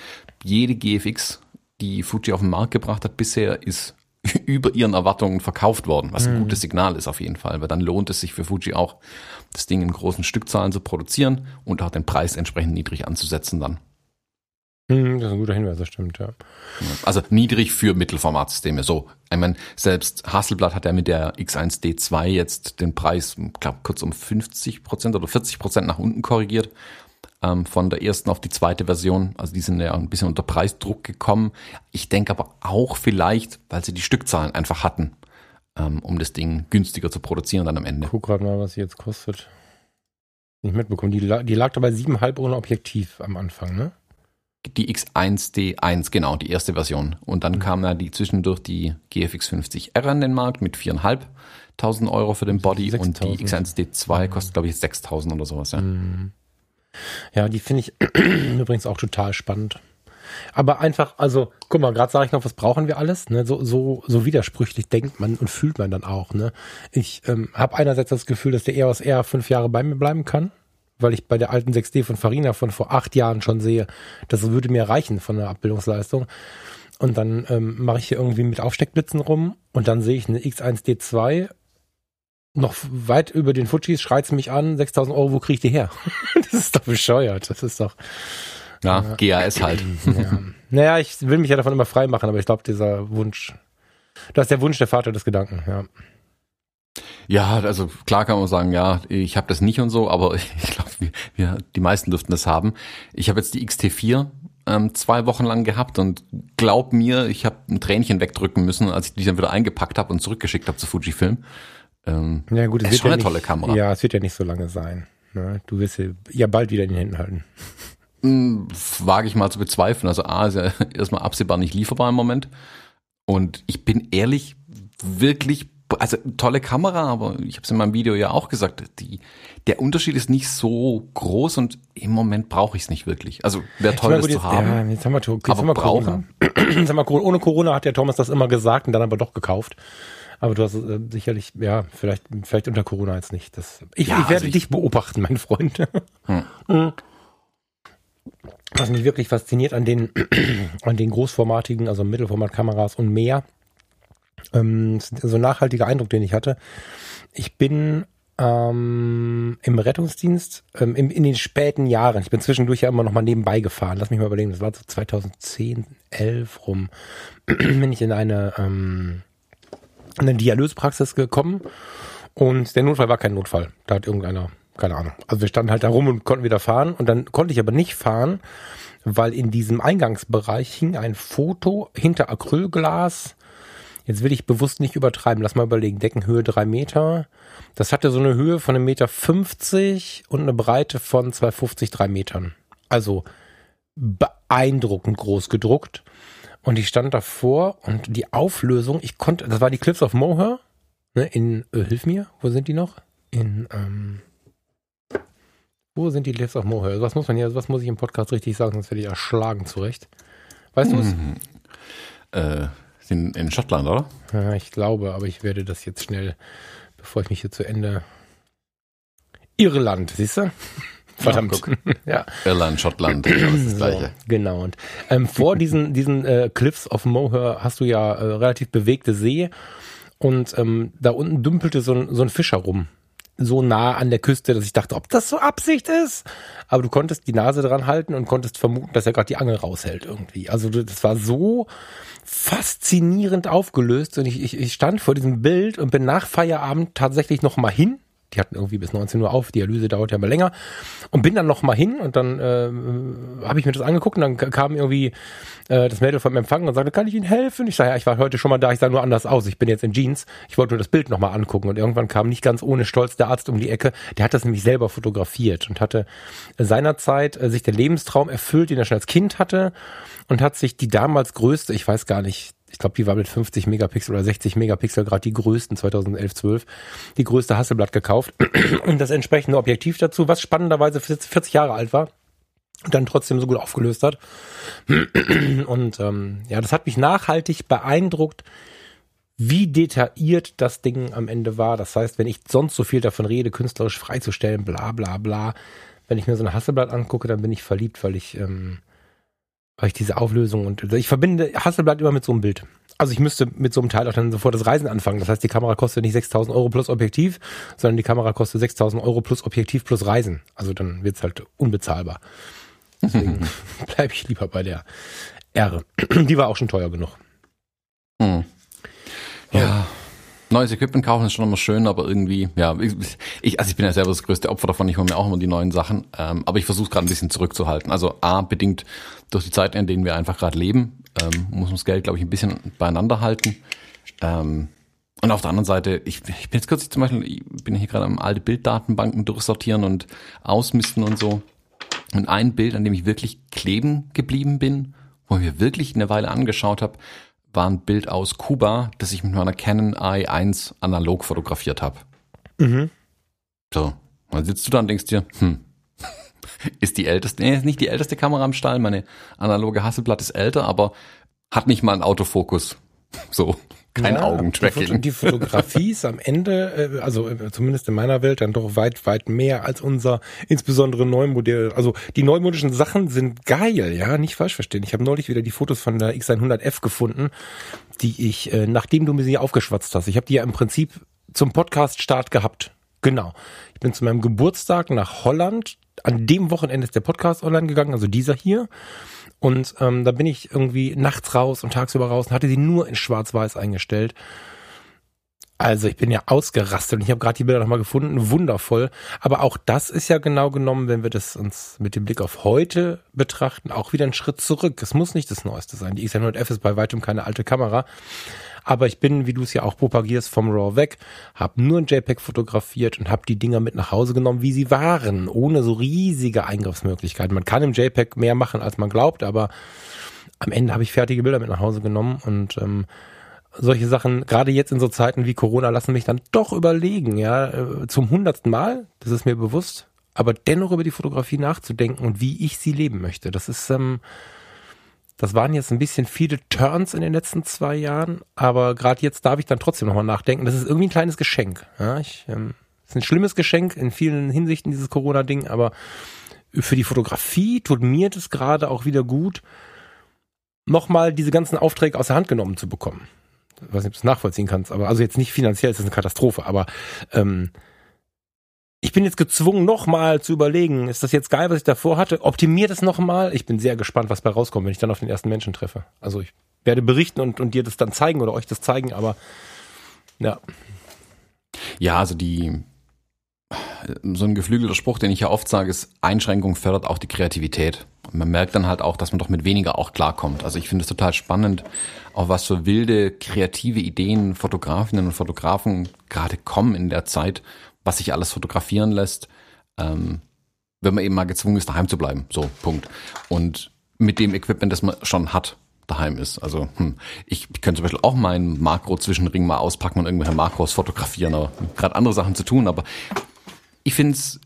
jede GFX, die Fuji auf den Markt gebracht hat bisher, ist über ihren Erwartungen verkauft worden, was ein mhm. gutes Signal ist auf jeden Fall, weil dann lohnt es sich für Fuji auch, das Ding in großen Stückzahlen zu produzieren und auch den Preis entsprechend niedrig anzusetzen dann. Mhm, das ist ein guter Hinweis, das stimmt, ja. Also niedrig für Mittelformatsysteme. So, ich meine, selbst Hasselblatt hat ja mit der X1D2 jetzt den Preis, glaube kurz um 50 Prozent oder 40 Prozent nach unten korrigiert ähm, von der ersten auf die zweite Version. Also die sind ja ein bisschen unter Preisdruck gekommen. Ich denke aber auch vielleicht, weil sie die Stückzahlen einfach hatten, ähm, um das Ding günstiger zu produzieren dann am Ende. Guck gerade mal, was sie jetzt kostet. Nicht mitbekommen. Die, die lag dabei 7,5 ohne Objektiv am Anfang, ne? Die X1D1, genau, die erste Version. Und dann mhm. kam ja die zwischendurch die GFX 50R an den Markt mit 4.500 Euro für den Body 6, und die X1D2 kostet, glaube ich, 6.000 oder sowas, ja. Mhm. Ja, die finde ich übrigens auch total spannend. Aber einfach, also, guck mal, gerade sage ich noch, was brauchen wir alles? Ne? So, so, so widersprüchlich denkt man und fühlt man dann auch. Ne? Ich ähm, habe einerseits das Gefühl, dass der EOS R fünf Jahre bei mir bleiben kann, weil ich bei der alten 6D von Farina von vor acht Jahren schon sehe, das würde mir reichen von der Abbildungsleistung. Und dann ähm, mache ich hier irgendwie mit Aufsteckblitzen rum und dann sehe ich eine X1D2 noch weit über den Fujis, schreit mich an, 6000 Euro, wo kriege ich die her? das ist doch bescheuert, das ist doch... Ja, ja GAS halt. ja. Naja, ich will mich ja davon immer frei machen, aber ich glaube, dieser Wunsch, das ist der Wunsch der Vater des Gedanken, ja. Ja, also klar kann man sagen, ja, ich habe das nicht und so, aber ich glaube, wir, wir, die meisten dürften das haben. Ich habe jetzt die XT4 ähm, zwei Wochen lang gehabt und glaub mir, ich habe ein Tränchen wegdrücken müssen, als ich die dann wieder eingepackt habe und zurückgeschickt habe zu Fujifilm. Ähm, ja gut, es ist schon ja eine nicht, tolle Kamera. Ja, es wird ja nicht so lange sein. Ne? Du wirst sie ja bald wieder in den Händen halten. Hm, wage ich mal zu bezweifeln. Also A ist ja erstmal absehbar nicht lieferbar im Moment. Und ich bin ehrlich, wirklich, also tolle Kamera, aber ich habe es in meinem Video ja auch gesagt, die, der Unterschied ist nicht so groß und im Moment brauche ich es nicht wirklich. Also wäre toll, das zu haben. Ja, jetzt haben wir, jetzt aber haben wir Corona. Jetzt haben wir, ohne Corona hat der Thomas das immer gesagt und dann aber doch gekauft. Aber du hast äh, sicherlich, ja, vielleicht, vielleicht unter Corona jetzt nicht. Das, ich, ja, ich werde also ich, dich beobachten, mein Freund. Hm. hm. Was mich wirklich fasziniert an den, an den großformatigen, also Mittelformatkameras und mehr, ähm, so ein nachhaltiger Eindruck, den ich hatte. Ich bin ähm, im Rettungsdienst ähm, in, in den späten Jahren. Ich bin zwischendurch ja immer noch mal nebenbei gefahren. Lass mich mal überlegen, das war so 2010, 11 rum. bin ich in eine, ähm, in eine Dialysepraxis gekommen und der Notfall war kein Notfall. Da hat irgendeiner, keine Ahnung. Also wir standen halt da rum und konnten wieder fahren und dann konnte ich aber nicht fahren, weil in diesem Eingangsbereich hing ein Foto hinter Acrylglas. Jetzt will ich bewusst nicht übertreiben. Lass mal überlegen. Deckenhöhe drei Meter. Das hatte so eine Höhe von einem Meter fünfzig und eine Breite von 250, drei Metern. Also beeindruckend groß gedruckt. Und ich stand davor und die Auflösung, ich konnte, das war die Cliffs of Moher, ne, in, äh, hilf mir, wo sind die noch? In, ähm, wo sind die Cliffs of Moher? Was muss man hier, was muss ich im Podcast richtig sagen, sonst werde ich erschlagen zurecht. Weißt du es? Äh, in, in Schottland, oder? Ja, ich glaube, aber ich werde das jetzt schnell, bevor ich mich hier zu Ende. Irland, siehst du? Verdammt. Ja, Irland, Schottland, das ist das Gleiche. So, genau. Und ähm, vor diesen, diesen äh, Cliffs of Moher hast du ja äh, relativ bewegte See und ähm, da unten dümpelte so ein, so ein Fischer rum. So nah an der Küste, dass ich dachte, ob das so Absicht ist. Aber du konntest die Nase dran halten und konntest vermuten, dass er gerade die Angel raushält irgendwie. Also das war so faszinierend aufgelöst und ich, ich, ich stand vor diesem Bild und bin nach Feierabend tatsächlich noch mal hin die hatten irgendwie bis 19 Uhr auf, Dialyse dauert ja mal länger. Und bin dann noch mal hin und dann äh, habe ich mir das angeguckt und dann kam irgendwie äh, das Mädel vom Empfang und sagte, kann ich Ihnen helfen? Ich sage, ja, ich war heute schon mal da, ich sah nur anders aus, ich bin jetzt in Jeans. Ich wollte nur das Bild noch mal angucken und irgendwann kam nicht ganz ohne Stolz der Arzt um die Ecke. Der hat das nämlich selber fotografiert und hatte seinerzeit äh, sich der Lebenstraum erfüllt, den er schon als Kind hatte und hat sich die damals größte, ich weiß gar nicht, ich glaube, die war mit 50 Megapixel oder 60 Megapixel gerade die größten 2011, 12, die größte Hasselblatt gekauft und das entsprechende Objektiv dazu, was spannenderweise 40 Jahre alt war und dann trotzdem so gut aufgelöst hat. Und ähm, ja, das hat mich nachhaltig beeindruckt, wie detailliert das Ding am Ende war. Das heißt, wenn ich sonst so viel davon rede, künstlerisch freizustellen, bla bla bla, wenn ich mir so ein Hasselblatt angucke, dann bin ich verliebt, weil ich ähm, weil ich diese Auflösung und ich verbinde Hasselblatt immer mit so einem Bild. Also ich müsste mit so einem Teil auch dann sofort das Reisen anfangen. Das heißt, die Kamera kostet nicht 6.000 Euro plus Objektiv, sondern die Kamera kostet 6.000 Euro plus Objektiv plus Reisen. Also dann wird's halt unbezahlbar. Deswegen bleibe ich lieber bei der R. Die war auch schon teuer genug. Hm. Ja neues Equipment kaufen ist schon immer schön, aber irgendwie, ja, ich, also ich bin ja selber das größte Opfer davon, ich hole mir auch immer die neuen Sachen, ähm, aber ich versuche gerade ein bisschen zurückzuhalten. Also A, bedingt durch die Zeit, in denen wir einfach gerade leben, ähm, muss man das Geld, glaube ich, ein bisschen beieinander halten. Ähm, und auf der anderen Seite, ich, ich bin jetzt kürzlich zum Beispiel, ich bin hier gerade am alte Bilddatenbanken durchsortieren und ausmisten und so. Und ein Bild, an dem ich wirklich kleben geblieben bin, wo ich mir wirklich eine Weile angeschaut habe, war ein Bild aus Kuba, das ich mit meiner Canon i1 analog fotografiert habe. Mhm. So, dann sitzt du da und denkst dir, hm, ist die älteste, nee, ist nicht die älteste Kamera im Stall, meine analoge Hasselblatt ist älter, aber hat nicht mal einen Autofokus. So, kein ja, Augentracking. Die, Fotografie ist am Ende, äh, also äh, zumindest in meiner Welt, dann doch weit, weit mehr als unser, insbesondere Neumodell. Also die neumodischen Sachen sind geil, ja, nicht falsch verstehen. Ich habe neulich wieder die Fotos von der X100F gefunden, die ich, äh, nachdem du mir sie aufgeschwatzt hast, ich habe die ja im Prinzip zum Podcast-Start gehabt. Genau. Ich bin zu meinem Geburtstag nach Holland. An dem Wochenende ist der Podcast online gegangen, also dieser hier. Und ähm, da bin ich irgendwie nachts raus und tagsüber raus und hatte sie nur in Schwarz-Weiß eingestellt. Also ich bin ja ausgerastet und ich habe gerade die Bilder nochmal gefunden, wundervoll. Aber auch das ist ja genau genommen, wenn wir das uns mit dem Blick auf heute betrachten, auch wieder ein Schritt zurück. Es muss nicht das Neueste sein. Die X100F ist bei weitem keine alte Kamera. Aber ich bin, wie du es ja auch propagierst, vom RAW weg, habe nur ein JPEG fotografiert und habe die Dinger mit nach Hause genommen, wie sie waren, ohne so riesige Eingriffsmöglichkeiten. Man kann im JPEG mehr machen, als man glaubt, aber am Ende habe ich fertige Bilder mit nach Hause genommen und ähm, solche Sachen, gerade jetzt in so Zeiten wie Corona, lassen mich dann doch überlegen, ja, äh, zum hundertsten Mal, das ist mir bewusst, aber dennoch über die Fotografie nachzudenken und wie ich sie leben möchte. Das ist ähm, das waren jetzt ein bisschen viele Turns in den letzten zwei Jahren, aber gerade jetzt darf ich dann trotzdem nochmal nachdenken. Das ist irgendwie ein kleines Geschenk. Ja, ich, ähm, ist ein schlimmes Geschenk in vielen Hinsichten, dieses Corona-Ding, aber für die Fotografie tut mir das gerade auch wieder gut, nochmal diese ganzen Aufträge aus der Hand genommen zu bekommen. Ich weiß nicht, ob du es nachvollziehen kannst, aber also jetzt nicht finanziell, es ist eine Katastrophe, aber ähm, ich bin jetzt gezwungen, nochmal zu überlegen, ist das jetzt geil, was ich davor hatte? Optimiert es nochmal? Ich bin sehr gespannt, was bei rauskommt, wenn ich dann auf den ersten Menschen treffe. Also ich werde berichten und, und dir das dann zeigen oder euch das zeigen, aber ja. Ja, also die, so ein geflügelter Spruch, den ich ja oft sage, ist, Einschränkung fördert auch die Kreativität. Und man merkt dann halt auch, dass man doch mit weniger auch klarkommt. Also ich finde es total spannend, auf was für wilde, kreative Ideen Fotografinnen und Fotografen gerade kommen in der Zeit was sich alles fotografieren lässt, ähm, wenn man eben mal gezwungen ist, daheim zu bleiben. So, Punkt. Und mit dem Equipment, das man schon hat, daheim ist. Also hm, ich, ich könnte zum Beispiel auch meinen Makro-Zwischenring mal auspacken und irgendwelche Makros fotografieren, aber gerade andere Sachen zu tun. Aber ich finde es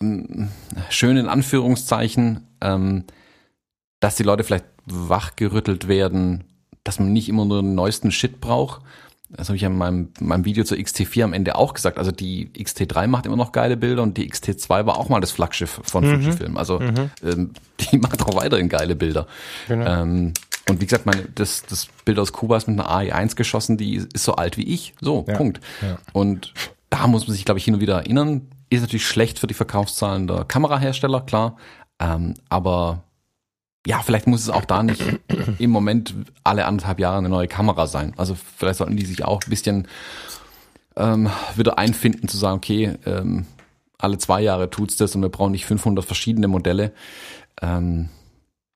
ähm, schön in Anführungszeichen, ähm, dass die Leute vielleicht wachgerüttelt werden, dass man nicht immer nur den neuesten Shit braucht, das habe ich ja in meinem, meinem Video zur XT4 am Ende auch gesagt. Also die XT3 macht immer noch geile Bilder und die XT2 war auch mal das Flaggschiff von mhm. Fujifilm. Also mhm. ähm, die macht auch weiterhin geile Bilder. Genau. Ähm, und wie gesagt, meine, das, das Bild aus Kuba ist mit einer AI1 geschossen, die ist so alt wie ich. So, ja. Punkt. Ja. Und da muss man sich, glaube ich, hin und wieder erinnern. Ist natürlich schlecht für die Verkaufszahlen der Kamerahersteller, klar. Ähm, aber ja, vielleicht muss es auch da nicht im Moment alle anderthalb Jahre eine neue Kamera sein. Also vielleicht sollten die sich auch ein bisschen ähm, wieder einfinden zu sagen, okay, ähm, alle zwei Jahre tut's das und wir brauchen nicht 500 verschiedene Modelle. Ähm,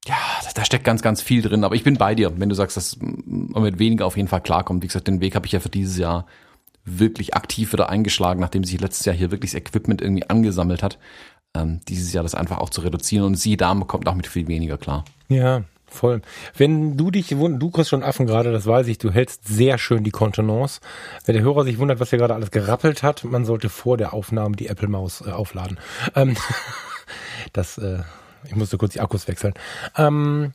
ja, da steckt ganz, ganz viel drin. Aber ich bin bei dir, wenn du sagst, dass man mit weniger auf jeden Fall klarkommt. Wie gesagt, den Weg habe ich ja für dieses Jahr wirklich aktiv wieder eingeschlagen, nachdem sich letztes Jahr hier wirklich das Equipment irgendwie angesammelt hat ähm, dieses Jahr das einfach auch zu reduzieren. Und sie da kommt auch mit viel weniger klar. Ja, voll. Wenn du dich, du kriegst schon Affen gerade, das weiß ich, du hältst sehr schön die Kontenance. Wenn der Hörer sich wundert, was hier gerade alles gerappelt hat, man sollte vor der Aufnahme die Apple Maus äh, aufladen. Ähm, das, äh, ich musste kurz die Akkus wechseln. Ähm,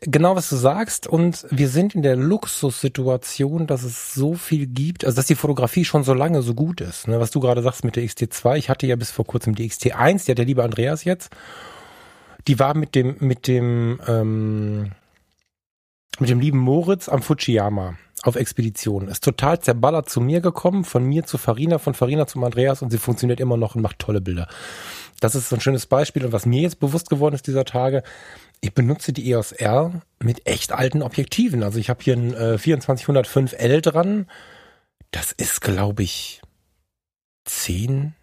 genau, was du sagst. Und wir sind in der Luxussituation, dass es so viel gibt, also dass die Fotografie schon so lange so gut ist. Ne? Was du gerade sagst mit der XT2, ich hatte ja bis vor kurzem die XT1, die hat der liebe Andreas jetzt. Die war mit dem, mit dem, ähm, mit dem lieben Moritz am Fujiyama auf Expedition. Ist total zerballert zu mir gekommen, von mir zu Farina, von Farina zum Andreas und sie funktioniert immer noch und macht tolle Bilder. Das ist so ein schönes Beispiel und was mir jetzt bewusst geworden ist dieser Tage, ich benutze die EOS R mit echt alten Objektiven. Also ich habe hier ein äh, 2405L dran. Das ist, glaube ich, zehn,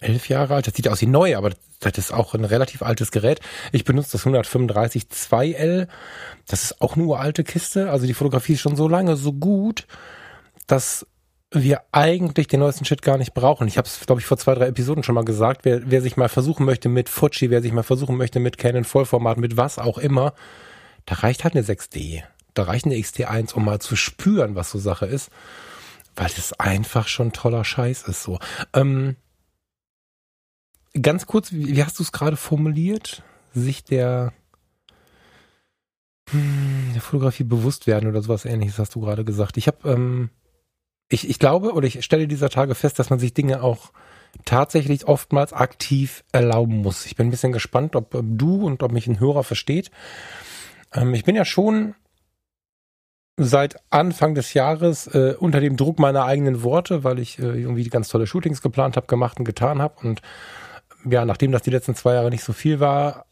elf Jahre alt. Das sieht aus wie neu, aber das ist auch ein relativ altes Gerät. Ich benutze das 135 2L. Das ist auch eine uralte Kiste. Also die Fotografie ist schon so lange so gut, dass wir eigentlich den neuesten Shit gar nicht brauchen. Ich habe es, glaube ich, vor zwei, drei Episoden schon mal gesagt. Wer, wer sich mal versuchen möchte mit Fuji, wer sich mal versuchen möchte mit Canon Vollformat, mit was auch immer, da reicht halt eine 6D. Da reicht eine XT1, um mal zu spüren, was so Sache ist. Weil das einfach schon toller Scheiß ist so. Ähm, ganz kurz, wie, wie hast du es gerade formuliert? Sich der, hm, der Fotografie bewusst werden oder sowas ähnliches hast du gerade gesagt. Ich habe ähm, ich, ich glaube oder ich stelle dieser Tage fest, dass man sich Dinge auch tatsächlich oftmals aktiv erlauben muss. Ich bin ein bisschen gespannt, ob du und ob mich ein Hörer versteht. Ähm, ich bin ja schon seit Anfang des Jahres äh, unter dem Druck meiner eigenen Worte, weil ich äh, irgendwie ganz tolle Shootings geplant habe, gemacht und getan habe und ja, nachdem das die letzten zwei Jahre nicht so viel war,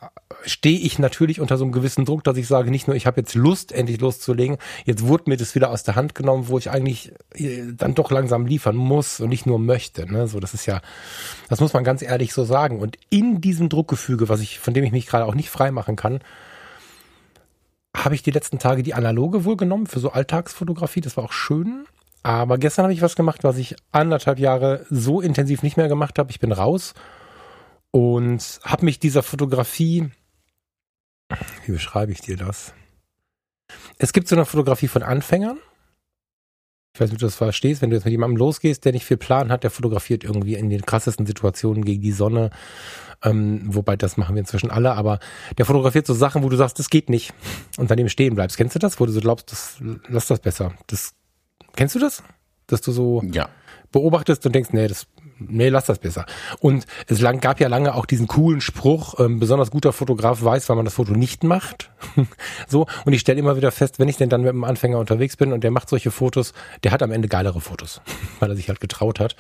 stehe ich natürlich unter so einem gewissen Druck, dass ich sage, nicht nur ich habe jetzt Lust, endlich loszulegen, jetzt wurde mir das wieder aus der Hand genommen, wo ich eigentlich äh, dann doch langsam liefern muss und nicht nur möchte. Ne? So, das ist ja, das muss man ganz ehrlich so sagen. Und in diesem Druckgefüge, was ich, von dem ich mich gerade auch nicht frei machen kann, habe ich die letzten Tage die analoge wohl genommen für so Alltagsfotografie. Das war auch schön. Aber gestern habe ich was gemacht, was ich anderthalb Jahre so intensiv nicht mehr gemacht habe. Ich bin raus und habe mich dieser Fotografie, wie beschreibe ich dir das? Es gibt so eine Fotografie von Anfängern. Ich weiß nicht, ob du das verstehst, wenn du jetzt mit jemandem losgehst, der nicht viel Plan hat, der fotografiert irgendwie in den krassesten Situationen gegen die Sonne. Ähm, wobei das machen wir inzwischen alle, aber der fotografiert so Sachen, wo du sagst, das geht nicht und daneben stehen bleibst. Kennst du das, wo du so glaubst, das, lass das besser? Das kennst du das? Dass du so ja. beobachtest und denkst, nee, das nee, lass das besser. Und es lang, gab ja lange auch diesen coolen Spruch, ähm, besonders guter Fotograf weiß, weil man das Foto nicht macht. so, und ich stelle immer wieder fest, wenn ich denn dann mit einem Anfänger unterwegs bin und der macht solche Fotos, der hat am Ende geilere Fotos, weil er sich halt getraut hat.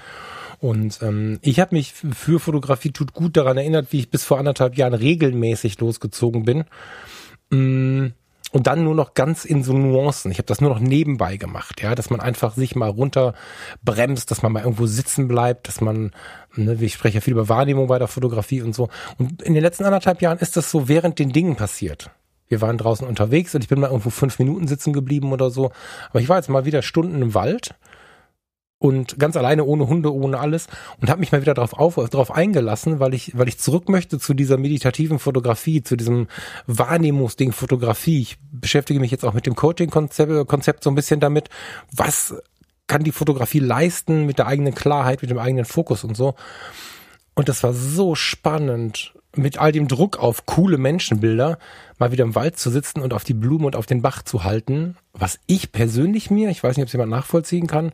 Und ähm, ich habe mich für Fotografie tut gut daran erinnert, wie ich bis vor anderthalb Jahren regelmäßig losgezogen bin. Mm, und dann nur noch ganz in so Nuancen. Ich habe das nur noch nebenbei gemacht, ja, dass man einfach sich mal runterbremst, dass man mal irgendwo sitzen bleibt, dass man, ne, ich spreche ja viel über Wahrnehmung bei der Fotografie und so. Und in den letzten anderthalb Jahren ist das so während den Dingen passiert. Wir waren draußen unterwegs und ich bin mal irgendwo fünf Minuten sitzen geblieben oder so. Aber ich war jetzt mal wieder Stunden im Wald und ganz alleine ohne Hunde, ohne alles und habe mich mal wieder darauf auf, darauf eingelassen, weil ich weil ich zurück möchte zu dieser meditativen Fotografie, zu diesem Wahrnehmungsding Fotografie. Ich beschäftige mich jetzt auch mit dem Coaching Konzept, Konzept so ein bisschen damit, was kann die Fotografie leisten mit der eigenen Klarheit, mit dem eigenen Fokus und so. Und das war so spannend, mit all dem Druck auf coole Menschenbilder mal wieder im Wald zu sitzen und auf die Blumen und auf den Bach zu halten, was ich persönlich mir, ich weiß nicht, ob es jemand nachvollziehen kann,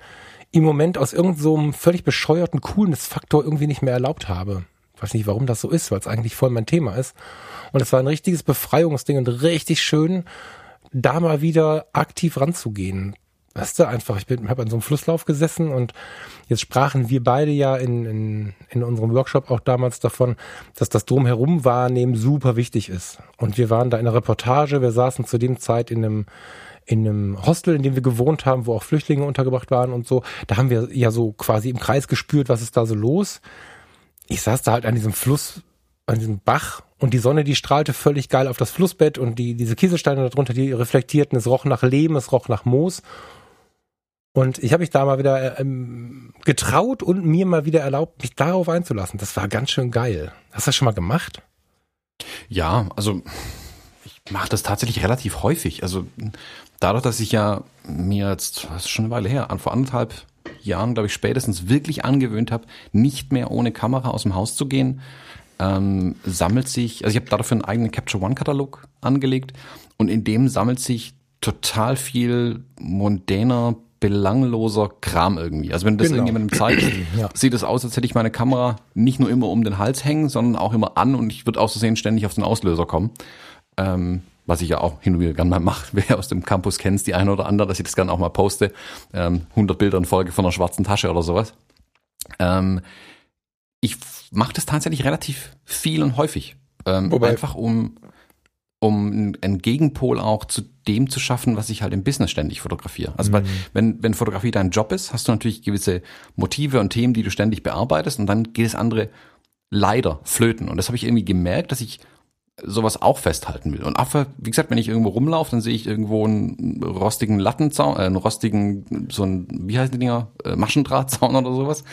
im Moment aus irgendeinem so völlig bescheuerten Coolness-Faktor irgendwie nicht mehr erlaubt habe. Ich weiß nicht, warum das so ist, weil es eigentlich voll mein Thema ist. Und es war ein richtiges Befreiungsding und richtig schön, da mal wieder aktiv ranzugehen. Weißt du, einfach, ich bin, habe an so einem Flusslauf gesessen und jetzt sprachen wir beide ja in, in, in unserem Workshop auch damals davon, dass das Drumherum wahrnehmen super wichtig ist. Und wir waren da in einer Reportage, wir saßen zu dem Zeit in einem in einem Hostel, in dem wir gewohnt haben, wo auch Flüchtlinge untergebracht waren und so. Da haben wir ja so quasi im Kreis gespürt, was ist da so los. Ich saß da halt an diesem Fluss, an diesem Bach und die Sonne, die strahlte völlig geil auf das Flussbett und die, diese Kieselsteine darunter, die reflektierten, es roch nach Lehm, es roch nach Moos. Und ich habe mich da mal wieder ähm, getraut und mir mal wieder erlaubt, mich darauf einzulassen. Das war ganz schön geil. Hast du das schon mal gemacht? Ja, also ich mache das tatsächlich relativ häufig. Also dadurch, dass ich ja mir jetzt, das ist schon eine Weile her, an vor anderthalb Jahren, glaube ich, spätestens wirklich angewöhnt habe, nicht mehr ohne Kamera aus dem Haus zu gehen, ähm, sammelt sich, also ich habe dafür einen eigenen Capture One-Katalog angelegt und in dem sammelt sich total viel mondäner, belangloser Kram irgendwie. Also wenn du das genau. irgendjemandem zeigst, ja. sieht es aus, als hätte ich meine Kamera nicht nur immer um den Hals hängen, sondern auch immer an und ich würde auszusehen ständig auf den Auslöser kommen. Ähm, was ich ja auch hin und wieder gerne mal mache, wer aus dem Campus kennt, die eine oder andere, dass ich das gerne auch mal poste, ähm, 100 Bilder in Folge von einer schwarzen Tasche oder sowas. Ähm, ich mache das tatsächlich relativ viel und häufig, ähm, einfach um um einen Gegenpol auch zu dem zu schaffen, was ich halt im Business ständig fotografiere. Also mhm. wenn, wenn Fotografie dein Job ist, hast du natürlich gewisse Motive und Themen, die du ständig bearbeitest und dann geht es andere leider flöten. Und das habe ich irgendwie gemerkt, dass ich sowas auch festhalten will. Und Affe, wie gesagt, wenn ich irgendwo rumlaufe, dann sehe ich irgendwo einen rostigen Lattenzaun, äh, einen rostigen, so ein, wie heißen die Dinger, äh, Maschendrahtzaun oder sowas.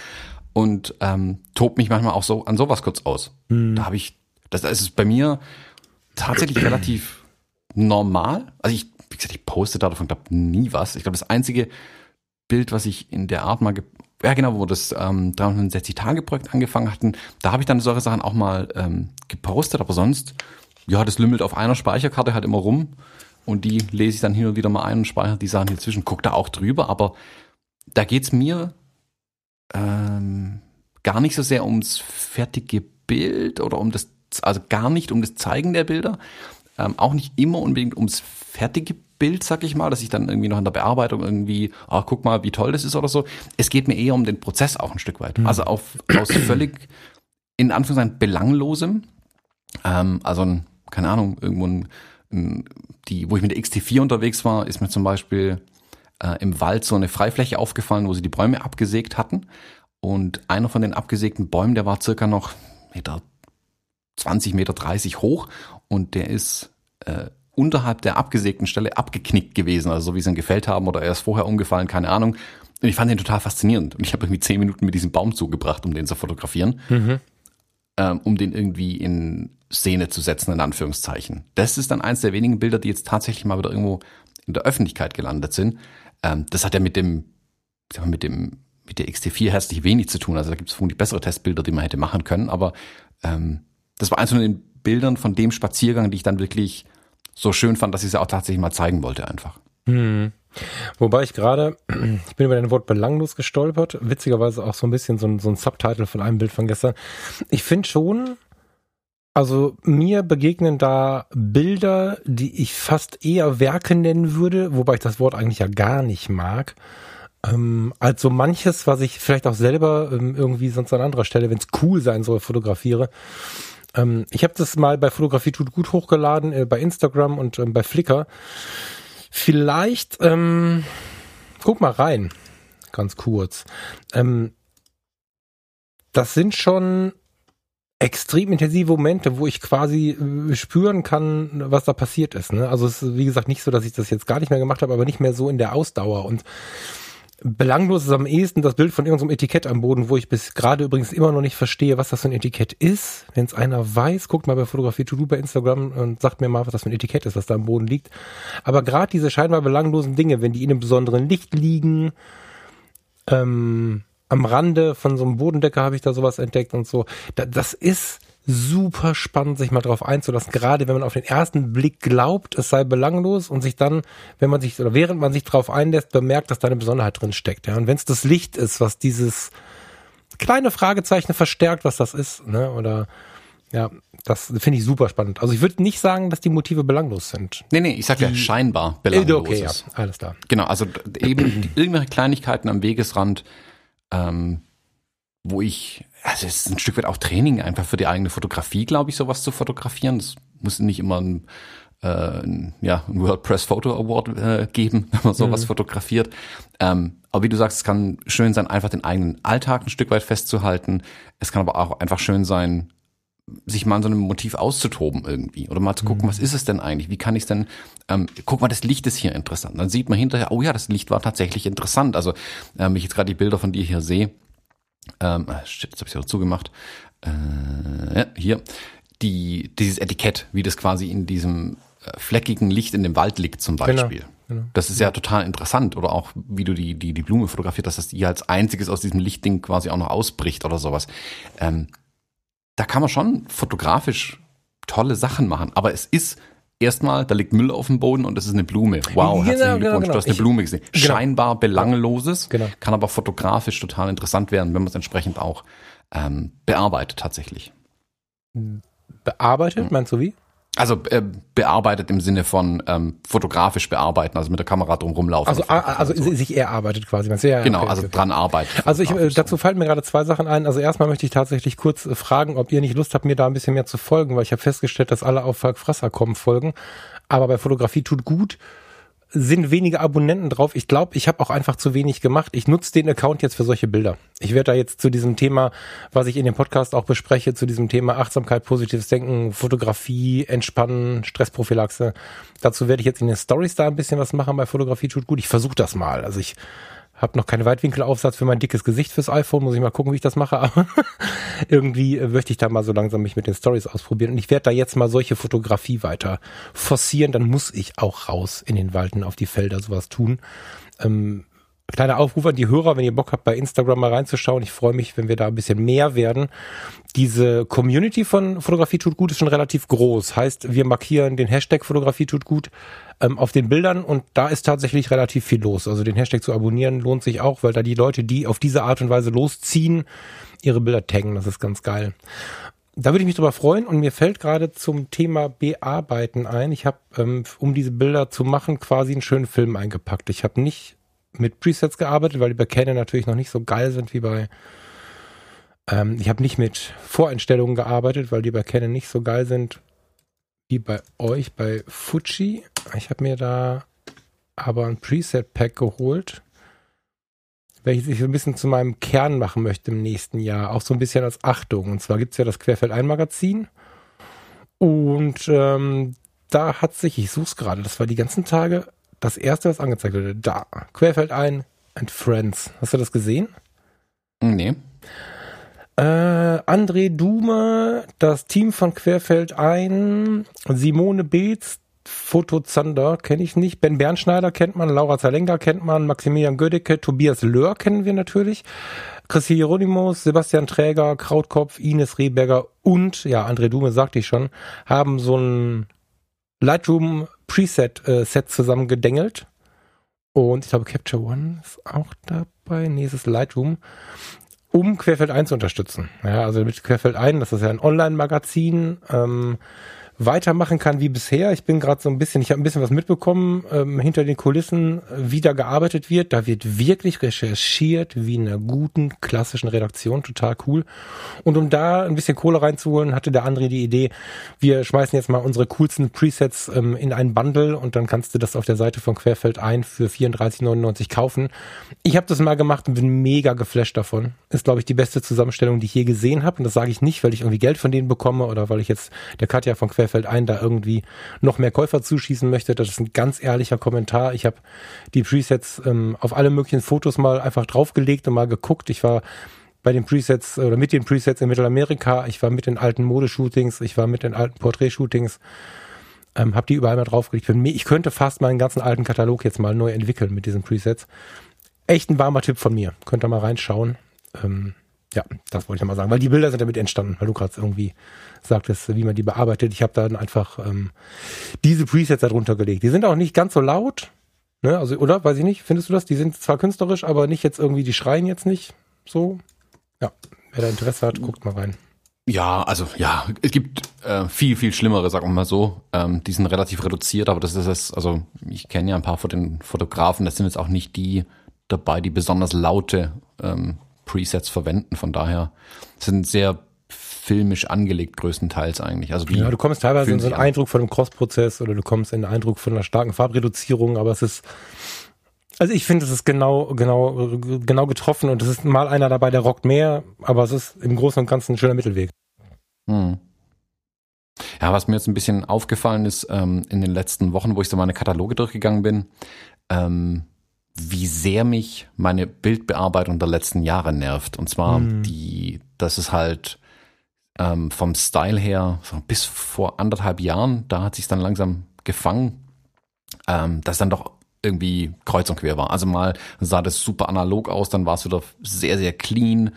Und ähm, tobt mich manchmal auch so an sowas kurz aus. Mhm. Da habe ich, das, das ist bei mir tatsächlich relativ normal. Also ich, wie gesagt, ich poste da davon, glaube nie was. Ich glaube, das einzige Bild, was ich in der Art mal ja genau, wo das ähm, 360-Tage-Projekt angefangen hatten, da habe ich dann solche Sachen auch mal ähm, gepostet, aber sonst, ja, das lümmelt auf einer Speicherkarte halt immer rum und die lese ich dann hin und wieder mal ein und speichere die Sachen inzwischen, guck da auch drüber, aber da geht's mir ähm, gar nicht so sehr ums fertige Bild oder um das, also gar nicht um das Zeigen der Bilder, ähm, auch nicht immer unbedingt ums fertige Bild, sag ich mal, dass ich dann irgendwie noch in der Bearbeitung irgendwie, ah, guck mal, wie toll das ist oder so. Es geht mir eher um den Prozess auch ein Stück weit. Mhm. Also auf, aus völlig, in Anführungszeichen, belanglosem, ähm, also ein, keine Ahnung, irgendwo ein, ein, die, wo ich mit der XT4 unterwegs war, ist mir zum Beispiel äh, im Wald so eine Freifläche aufgefallen, wo sie die Bäume abgesägt hatten. Und einer von den abgesägten Bäumen, der war circa noch Meter 20, Meter 30 hoch und der ist äh, unterhalb der abgesägten Stelle abgeknickt gewesen, also so wie sie ihn gefällt haben oder er ist vorher umgefallen, keine Ahnung. Und ich fand den total faszinierend. Und ich habe irgendwie zehn Minuten mit diesem Baum zugebracht, um den zu fotografieren, mhm. ähm, um den irgendwie in Szene zu setzen, in Anführungszeichen. Das ist dann eins der wenigen Bilder, die jetzt tatsächlich mal wieder irgendwo in der Öffentlichkeit gelandet sind. Ähm, das hat ja mit dem, sag mal, mit dem, mit der XT4 herzlich wenig zu tun. Also da gibt es vermutlich bessere Testbilder, die man hätte machen können. Aber ähm, das war eins von den Bildern von dem Spaziergang, die ich dann wirklich so schön fand, dass ich sie auch tatsächlich mal zeigen wollte einfach. Hm. Wobei ich gerade, ich bin über dein Wort belanglos gestolpert, witzigerweise auch so ein bisschen so ein, so ein Subtitle von einem Bild von gestern. Ich finde schon, also mir begegnen da Bilder, die ich fast eher Werke nennen würde, wobei ich das Wort eigentlich ja gar nicht mag. ähm, als so manches, was ich vielleicht auch selber ähm, irgendwie sonst an anderer Stelle, wenn es cool sein soll, fotografiere. Ähm, ich habe das mal bei Fotografie tut gut hochgeladen, äh, bei Instagram und ähm, bei Flickr. Vielleicht, ähm, guck mal rein, ganz kurz. Ähm, das sind schon extrem intensive Momente, wo ich quasi äh, spüren kann, was da passiert ist. Ne? Also es ist wie gesagt nicht so, dass ich das jetzt gar nicht mehr gemacht habe, aber nicht mehr so in der Ausdauer. Und belanglos ist am ehesten das Bild von irgendeinem Etikett am Boden, wo ich bis gerade übrigens immer noch nicht verstehe, was das für ein Etikett ist. Wenn es einer weiß, guckt mal bei Fotografie to do bei Instagram und sagt mir mal, was das für ein Etikett ist, was da am Boden liegt. Aber gerade diese scheinbar belanglosen Dinge, wenn die in einem besonderen Licht liegen, ähm, am Rande von so einem Bodendecker habe ich da sowas entdeckt und so. das ist super spannend, sich mal drauf einzulassen, gerade wenn man auf den ersten Blick glaubt, es sei belanglos und sich dann, wenn man sich oder während man sich drauf einlässt, bemerkt, dass da eine Besonderheit drin steckt. Ja, und wenn es das Licht ist, was dieses kleine Fragezeichen verstärkt, was das ist, ne, oder ja, das finde ich super spannend. Also ich würde nicht sagen, dass die Motive belanglos sind. Nee, nee, ich sag ja scheinbar belanglos. Okay, ja, alles klar. Genau, also eben irgendwelche Kleinigkeiten am Wegesrand, ähm, wo ich also es ist ein Stück weit auch Training einfach für die eigene Fotografie, glaube ich, sowas zu fotografieren. Das muss nicht immer ein, äh, ein, ja, ein World Press Photo Award äh, geben, wenn man sowas mhm. fotografiert. Ähm, aber wie du sagst, es kann schön sein, einfach den eigenen Alltag ein Stück weit festzuhalten. Es kann aber auch einfach schön sein, sich mal an so einem Motiv auszutoben irgendwie oder mal zu gucken, mhm. was ist es denn eigentlich? Wie kann ich es denn? Ähm, guck mal, das Licht ist hier interessant. Dann sieht man hinterher, oh ja, das Licht war tatsächlich interessant. Also, ähm, ich jetzt gerade die Bilder von dir hier sehe, ähm, ah, shit, jetzt habe ich es auch zugemacht. Äh, ja, hier. Die, dieses Etikett, wie das quasi in diesem äh, fleckigen Licht in dem Wald liegt zum genau, Beispiel. Genau, genau. Das ist ja total interessant. Oder auch, wie du die, die, die Blume fotografiert, dass das hier als einziges aus diesem Lichtding quasi auch noch ausbricht oder sowas. Ähm, da kann man schon fotografisch tolle Sachen machen. Aber es ist erstmal, da liegt Müll auf dem Boden und das ist eine Blume. Wow, genau, herzlichen genau, Glückwunsch, genau, du hast eine ich, Blume gesehen. Genau. Scheinbar belangloses, genau. kann aber fotografisch total interessant werden, wenn man es entsprechend auch ähm, bearbeitet tatsächlich. Bearbeitet, hm. meinst du wie? Also äh, bearbeitet im Sinne von ähm, fotografisch bearbeiten, also mit der Kamera drum rumlaufen. Also, also so. sich erarbeitet quasi. Man ja, genau, okay, also okay. dran arbeitet. Also ich, äh, dazu fallen mir gerade zwei Sachen ein. Also erstmal möchte ich tatsächlich kurz äh, fragen, ob ihr nicht Lust habt, mir da ein bisschen mehr zu folgen, weil ich habe festgestellt, dass alle auf Falk Frasser kommen folgen. Aber bei Fotografie tut gut sind wenige Abonnenten drauf. Ich glaube, ich habe auch einfach zu wenig gemacht. Ich nutze den Account jetzt für solche Bilder. Ich werde da jetzt zu diesem Thema, was ich in dem Podcast auch bespreche, zu diesem Thema Achtsamkeit, positives Denken, Fotografie, Entspannen, Stressprophylaxe. Dazu werde ich jetzt in den Stories da ein bisschen was machen bei Fotografie tut gut. Ich versuche das mal. Also ich hab noch keinen Weitwinkelaufsatz für mein dickes Gesicht fürs iPhone, muss ich mal gucken, wie ich das mache. Aber irgendwie äh, möchte ich da mal so langsam mich mit den Stories ausprobieren. Und ich werde da jetzt mal solche Fotografie weiter forcieren. Dann muss ich auch raus in den Walden auf die Felder sowas tun. Ähm, kleiner Aufruf an die Hörer, wenn ihr Bock habt, bei Instagram mal reinzuschauen. Ich freue mich, wenn wir da ein bisschen mehr werden. Diese Community von Fotografie tut gut ist schon relativ groß. Heißt, wir markieren den Hashtag Fotografie tut gut ähm, auf den Bildern und da ist tatsächlich relativ viel los. Also den Hashtag zu abonnieren lohnt sich auch, weil da die Leute, die auf diese Art und Weise losziehen, ihre Bilder taggen. Das ist ganz geil. Da würde ich mich drüber freuen und mir fällt gerade zum Thema Bearbeiten ein. Ich habe, ähm, um diese Bilder zu machen, quasi einen schönen Film eingepackt. Ich habe nicht mit Presets gearbeitet, weil die bei Canon natürlich noch nicht so geil sind wie bei. Ähm, ich habe nicht mit Voreinstellungen gearbeitet, weil die bei Canon nicht so geil sind wie bei euch bei Fuji. Ich habe mir da aber ein Preset-Pack geholt, welches ich so ein bisschen zu meinem Kern machen möchte im nächsten Jahr. Auch so ein bisschen als Achtung. Und zwar gibt es ja das Querfeld-Ein-Magazin. Und ähm, da hat sich, ich suche es gerade, das war die ganzen Tage das erste, was angezeigt wurde. Da. Querfeld ein and Friends. Hast du das gesehen? Nee. Äh, André Dume, das Team von Querfeld ein, Simone Beetz, Foto Zander kenne ich nicht, Ben Bernschneider kennt man, Laura Zalenga kennt man, Maximilian Gödecke, Tobias Löhr kennen wir natürlich, Chrissy Hieronymus, Sebastian Träger, Krautkopf, Ines Rehberger und, ja, André Dume sagte ich schon, haben so ein Lightroom Preset äh, Set zusammengedengelt. Und ich glaube, Capture One ist auch dabei. Nee, es ist Lightroom um Querfeld 1 zu unterstützen. Ja, also mit Querfeld 1, das ist ja ein Online-Magazin, ähm, weitermachen kann wie bisher. Ich bin gerade so ein bisschen, ich habe ein bisschen was mitbekommen ähm, hinter den Kulissen, wie da gearbeitet wird. Da wird wirklich recherchiert wie in einer guten klassischen Redaktion, total cool. Und um da ein bisschen Kohle reinzuholen, hatte der andere die Idee, wir schmeißen jetzt mal unsere coolsten Presets ähm, in einen Bundle und dann kannst du das auf der Seite von Querfeld ein für 34,99 kaufen. Ich habe das mal gemacht und bin mega geflasht davon. Ist, glaube ich, die beste Zusammenstellung, die ich je gesehen habe. Und das sage ich nicht, weil ich irgendwie Geld von denen bekomme oder weil ich jetzt der Katja von Querfeld fällt ein, da irgendwie noch mehr Käufer zuschießen möchte. Das ist ein ganz ehrlicher Kommentar. Ich habe die Presets ähm, auf alle möglichen Fotos mal einfach draufgelegt und mal geguckt. Ich war bei den Presets oder mit den Presets in Mittelamerika, ich war mit den alten Modeshootings, ich war mit den alten Porträtshootings, ähm, habe die überall mal draufgelegt. Ich könnte fast meinen ganzen alten Katalog jetzt mal neu entwickeln mit diesen Presets. Echt ein warmer Tipp von mir. Könnt ihr mal reinschauen. Ähm, ja, das wollte ich mal sagen, weil die Bilder sind damit entstanden, weil du gerade irgendwie sagtest, wie man die bearbeitet. Ich habe dann einfach ähm, diese Presets darunter gelegt. Die sind auch nicht ganz so laut, ne? Also oder weiß ich nicht, findest du das? Die sind zwar künstlerisch, aber nicht jetzt irgendwie, die schreien jetzt nicht so. Ja, wer da Interesse hat, guckt mal rein. Ja, also ja, es gibt äh, viel, viel schlimmere, sagen wir mal so. Ähm, die sind relativ reduziert, aber das ist es, also ich kenne ja ein paar von den Fotografen, das sind jetzt auch nicht die dabei, die besonders laute ähm, Presets verwenden. Von daher sind sehr filmisch angelegt größtenteils eigentlich. Also ja, du kommst teilweise in so einen Eindruck von einem Cross-Prozess oder du kommst in einen Eindruck von einer starken Farbreduzierung, aber es ist also ich finde, es ist genau, genau, genau getroffen und es ist mal einer dabei, der rockt mehr, aber es ist im Großen und Ganzen ein schöner Mittelweg. Hm. Ja, was mir jetzt ein bisschen aufgefallen ist ähm, in den letzten Wochen, wo ich so meine Kataloge durchgegangen bin, ähm, wie sehr mich meine Bildbearbeitung der letzten Jahre nervt. Und zwar mhm. die, das ist halt ähm, vom Style her bis vor anderthalb Jahren, da hat sich dann langsam gefangen, ähm, dass dann doch irgendwie kreuz und quer war. Also mal sah das super analog aus, dann war es wieder sehr, sehr clean.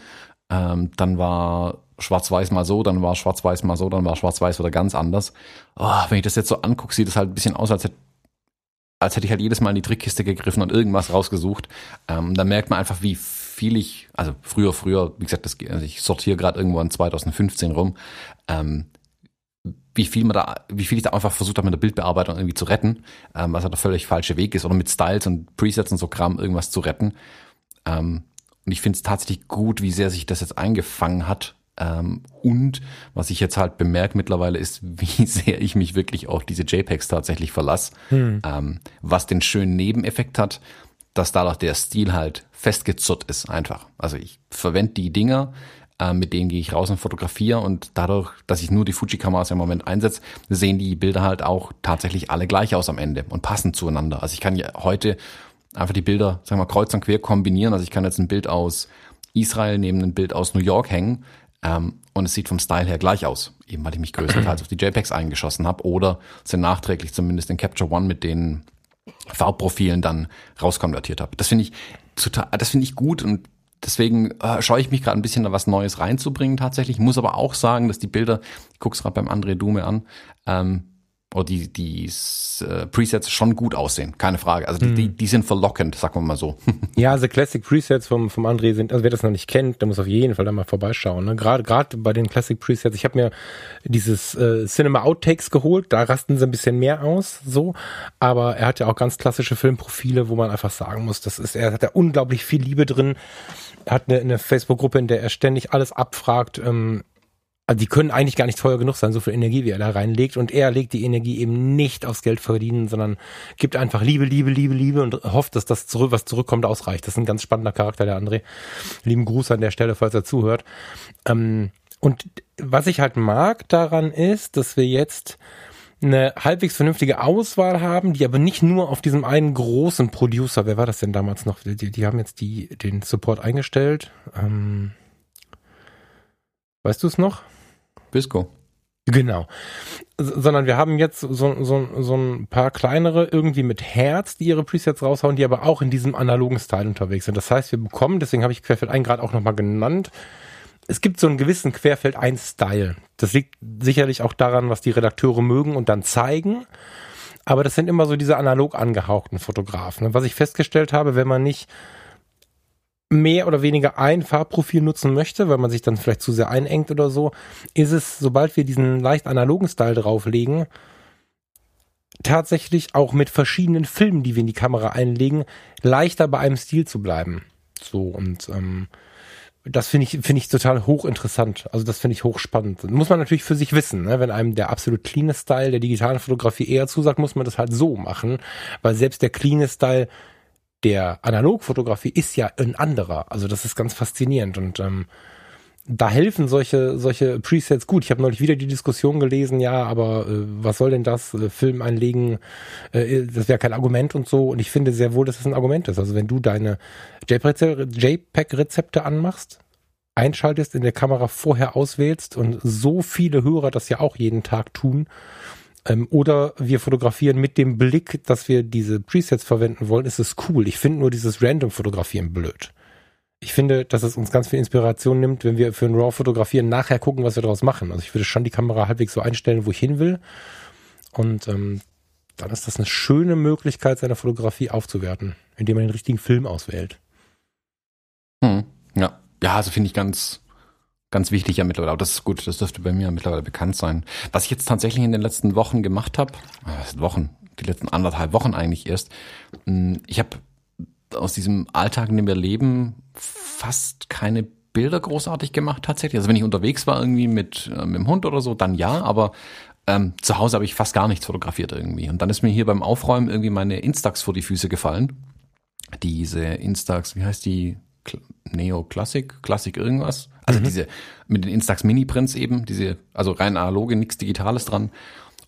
Ähm, dann war Schwarz-Weiß mal so, dann war Schwarz-Weiß mal so, dann war Schwarz-Weiß wieder ganz anders. Oh, wenn ich das jetzt so angucke, sieht es halt ein bisschen aus, als hätte als hätte ich halt jedes Mal in die Trickkiste gegriffen und irgendwas rausgesucht. Ähm, da merkt man einfach, wie viel ich, also früher, früher, wie gesagt, das, also ich sortiere gerade irgendwo in 2015 rum, ähm, wie viel man da, wie viel ich da einfach versucht habe, mit der Bildbearbeitung irgendwie zu retten, ähm, was halt der völlig falsche Weg ist, oder mit Styles und Presets und so Kram irgendwas zu retten. Ähm, und ich finde es tatsächlich gut, wie sehr sich das jetzt eingefangen hat, und was ich jetzt halt bemerke mittlerweile ist, wie sehr ich mich wirklich auf diese JPEGs tatsächlich verlasse. Hm. Ähm, was den schönen Nebeneffekt hat, dass dadurch der Stil halt festgezurrt ist einfach. Also ich verwende die Dinger, äh, mit denen gehe ich raus und fotografiere und dadurch, dass ich nur die Fuji-Kameras im Moment einsetze, sehen die Bilder halt auch tatsächlich alle gleich aus am Ende und passen zueinander. Also ich kann ja heute einfach die Bilder, sagen wir mal, kreuz und quer kombinieren. Also ich kann jetzt ein Bild aus Israel neben ein Bild aus New York hängen ähm, und es sieht vom Style her gleich aus, eben weil ich mich größtenteils auf die JPEGs eingeschossen habe oder sind nachträglich zumindest in Capture One mit den Farbprofilen dann rauskonvertiert habe. Das finde ich total, das finde ich gut und deswegen äh, scheue ich mich gerade ein bisschen da was Neues reinzubringen tatsächlich. Ich muss aber auch sagen, dass die Bilder, ich gucke es gerade beim André Dume an, ähm, oder die, die äh, Presets schon gut aussehen, keine Frage. Also die, mhm. die, die sind verlockend, sagen wir mal so. ja, also Classic Presets vom, vom André sind, also wer das noch nicht kennt, der muss auf jeden Fall da mal vorbeischauen. Ne? Gerade gerade bei den Classic Presets, ich habe mir dieses äh, Cinema Outtakes geholt, da rasten sie ein bisschen mehr aus, so. Aber er hat ja auch ganz klassische Filmprofile, wo man einfach sagen muss, das ist, er hat da unglaublich viel Liebe drin. Er hat eine, eine Facebook-Gruppe, in der er ständig alles abfragt. Ähm, also die können eigentlich gar nicht teuer genug sein, so viel Energie, wie er da reinlegt. Und er legt die Energie eben nicht aufs Geld verdienen, sondern gibt einfach Liebe, Liebe, Liebe, Liebe und hofft, dass das zurück, was zurückkommt, ausreicht. Das ist ein ganz spannender Charakter, der André. Lieben Gruß an der Stelle, falls er zuhört. Ähm, und was ich halt mag daran ist, dass wir jetzt eine halbwegs vernünftige Auswahl haben, die aber nicht nur auf diesem einen großen Producer, wer war das denn damals noch? Die, die haben jetzt die, den Support eingestellt. Ähm, weißt du es noch? Bisco. Genau. sondern wir haben jetzt so, so, so ein paar kleinere irgendwie mit Herz, die ihre Presets raushauen, die aber auch in diesem analogen Style unterwegs sind. Das heißt, wir bekommen, deswegen habe ich Querfeld 1 gerade auch nochmal genannt, es gibt so einen gewissen Querfeld 1 Style. Das liegt sicherlich auch daran, was die Redakteure mögen und dann zeigen. Aber das sind immer so diese analog angehauchten Fotografen. Was ich festgestellt habe, wenn man nicht mehr oder weniger ein Farbprofil nutzen möchte, weil man sich dann vielleicht zu sehr einengt oder so, ist es, sobald wir diesen leicht analogen Style drauflegen, tatsächlich auch mit verschiedenen Filmen, die wir in die Kamera einlegen, leichter bei einem Stil zu bleiben. So und ähm, das finde ich finde ich total hochinteressant. Also das finde ich hochspannend. Muss man natürlich für sich wissen, ne? wenn einem der absolut cleane Style der digitalen Fotografie eher zusagt, muss man das halt so machen, weil selbst der cleane Style der Analogfotografie ist ja ein anderer. Also das ist ganz faszinierend und ähm, da helfen solche solche Presets gut. Ich habe neulich wieder die Diskussion gelesen, ja, aber äh, was soll denn das äh, Film einlegen? Äh, das wäre kein Argument und so. Und ich finde sehr wohl, dass es ein Argument ist. Also wenn du deine JPEG-Rezepte anmachst, einschaltest, in der Kamera vorher auswählst und so viele Hörer das ja auch jeden Tag tun. Ähm, oder wir fotografieren mit dem Blick, dass wir diese Presets verwenden wollen, ist es cool. Ich finde nur dieses Random-Fotografieren blöd ich finde, dass es uns ganz viel Inspiration nimmt, wenn wir für ein RAW fotografieren, nachher gucken, was wir daraus machen. Also ich würde schon die Kamera halbwegs so einstellen, wo ich hin will. Und ähm, dann ist das eine schöne Möglichkeit, seine Fotografie aufzuwerten, indem man den richtigen Film auswählt. Hm, ja. Ja, also finde ich ganz, ganz wichtig ja mittlerweile. Aber das ist gut, das dürfte bei mir mittlerweile bekannt sein. Was ich jetzt tatsächlich in den letzten Wochen gemacht habe, äh, Wochen, die letzten anderthalb Wochen eigentlich erst, hm, ich habe aus diesem Alltag, in dem wir leben, fast keine Bilder großartig gemacht tatsächlich. Also wenn ich unterwegs war irgendwie mit, äh, mit dem Hund oder so, dann ja, aber ähm, zu Hause habe ich fast gar nichts fotografiert irgendwie. Und dann ist mir hier beim Aufräumen irgendwie meine Instax vor die Füße gefallen. Diese Instax, wie heißt die? Neo Classic, Classic irgendwas. Also mhm. diese mit den Instax Mini Prints eben, diese, also rein analoge, nichts Digitales dran.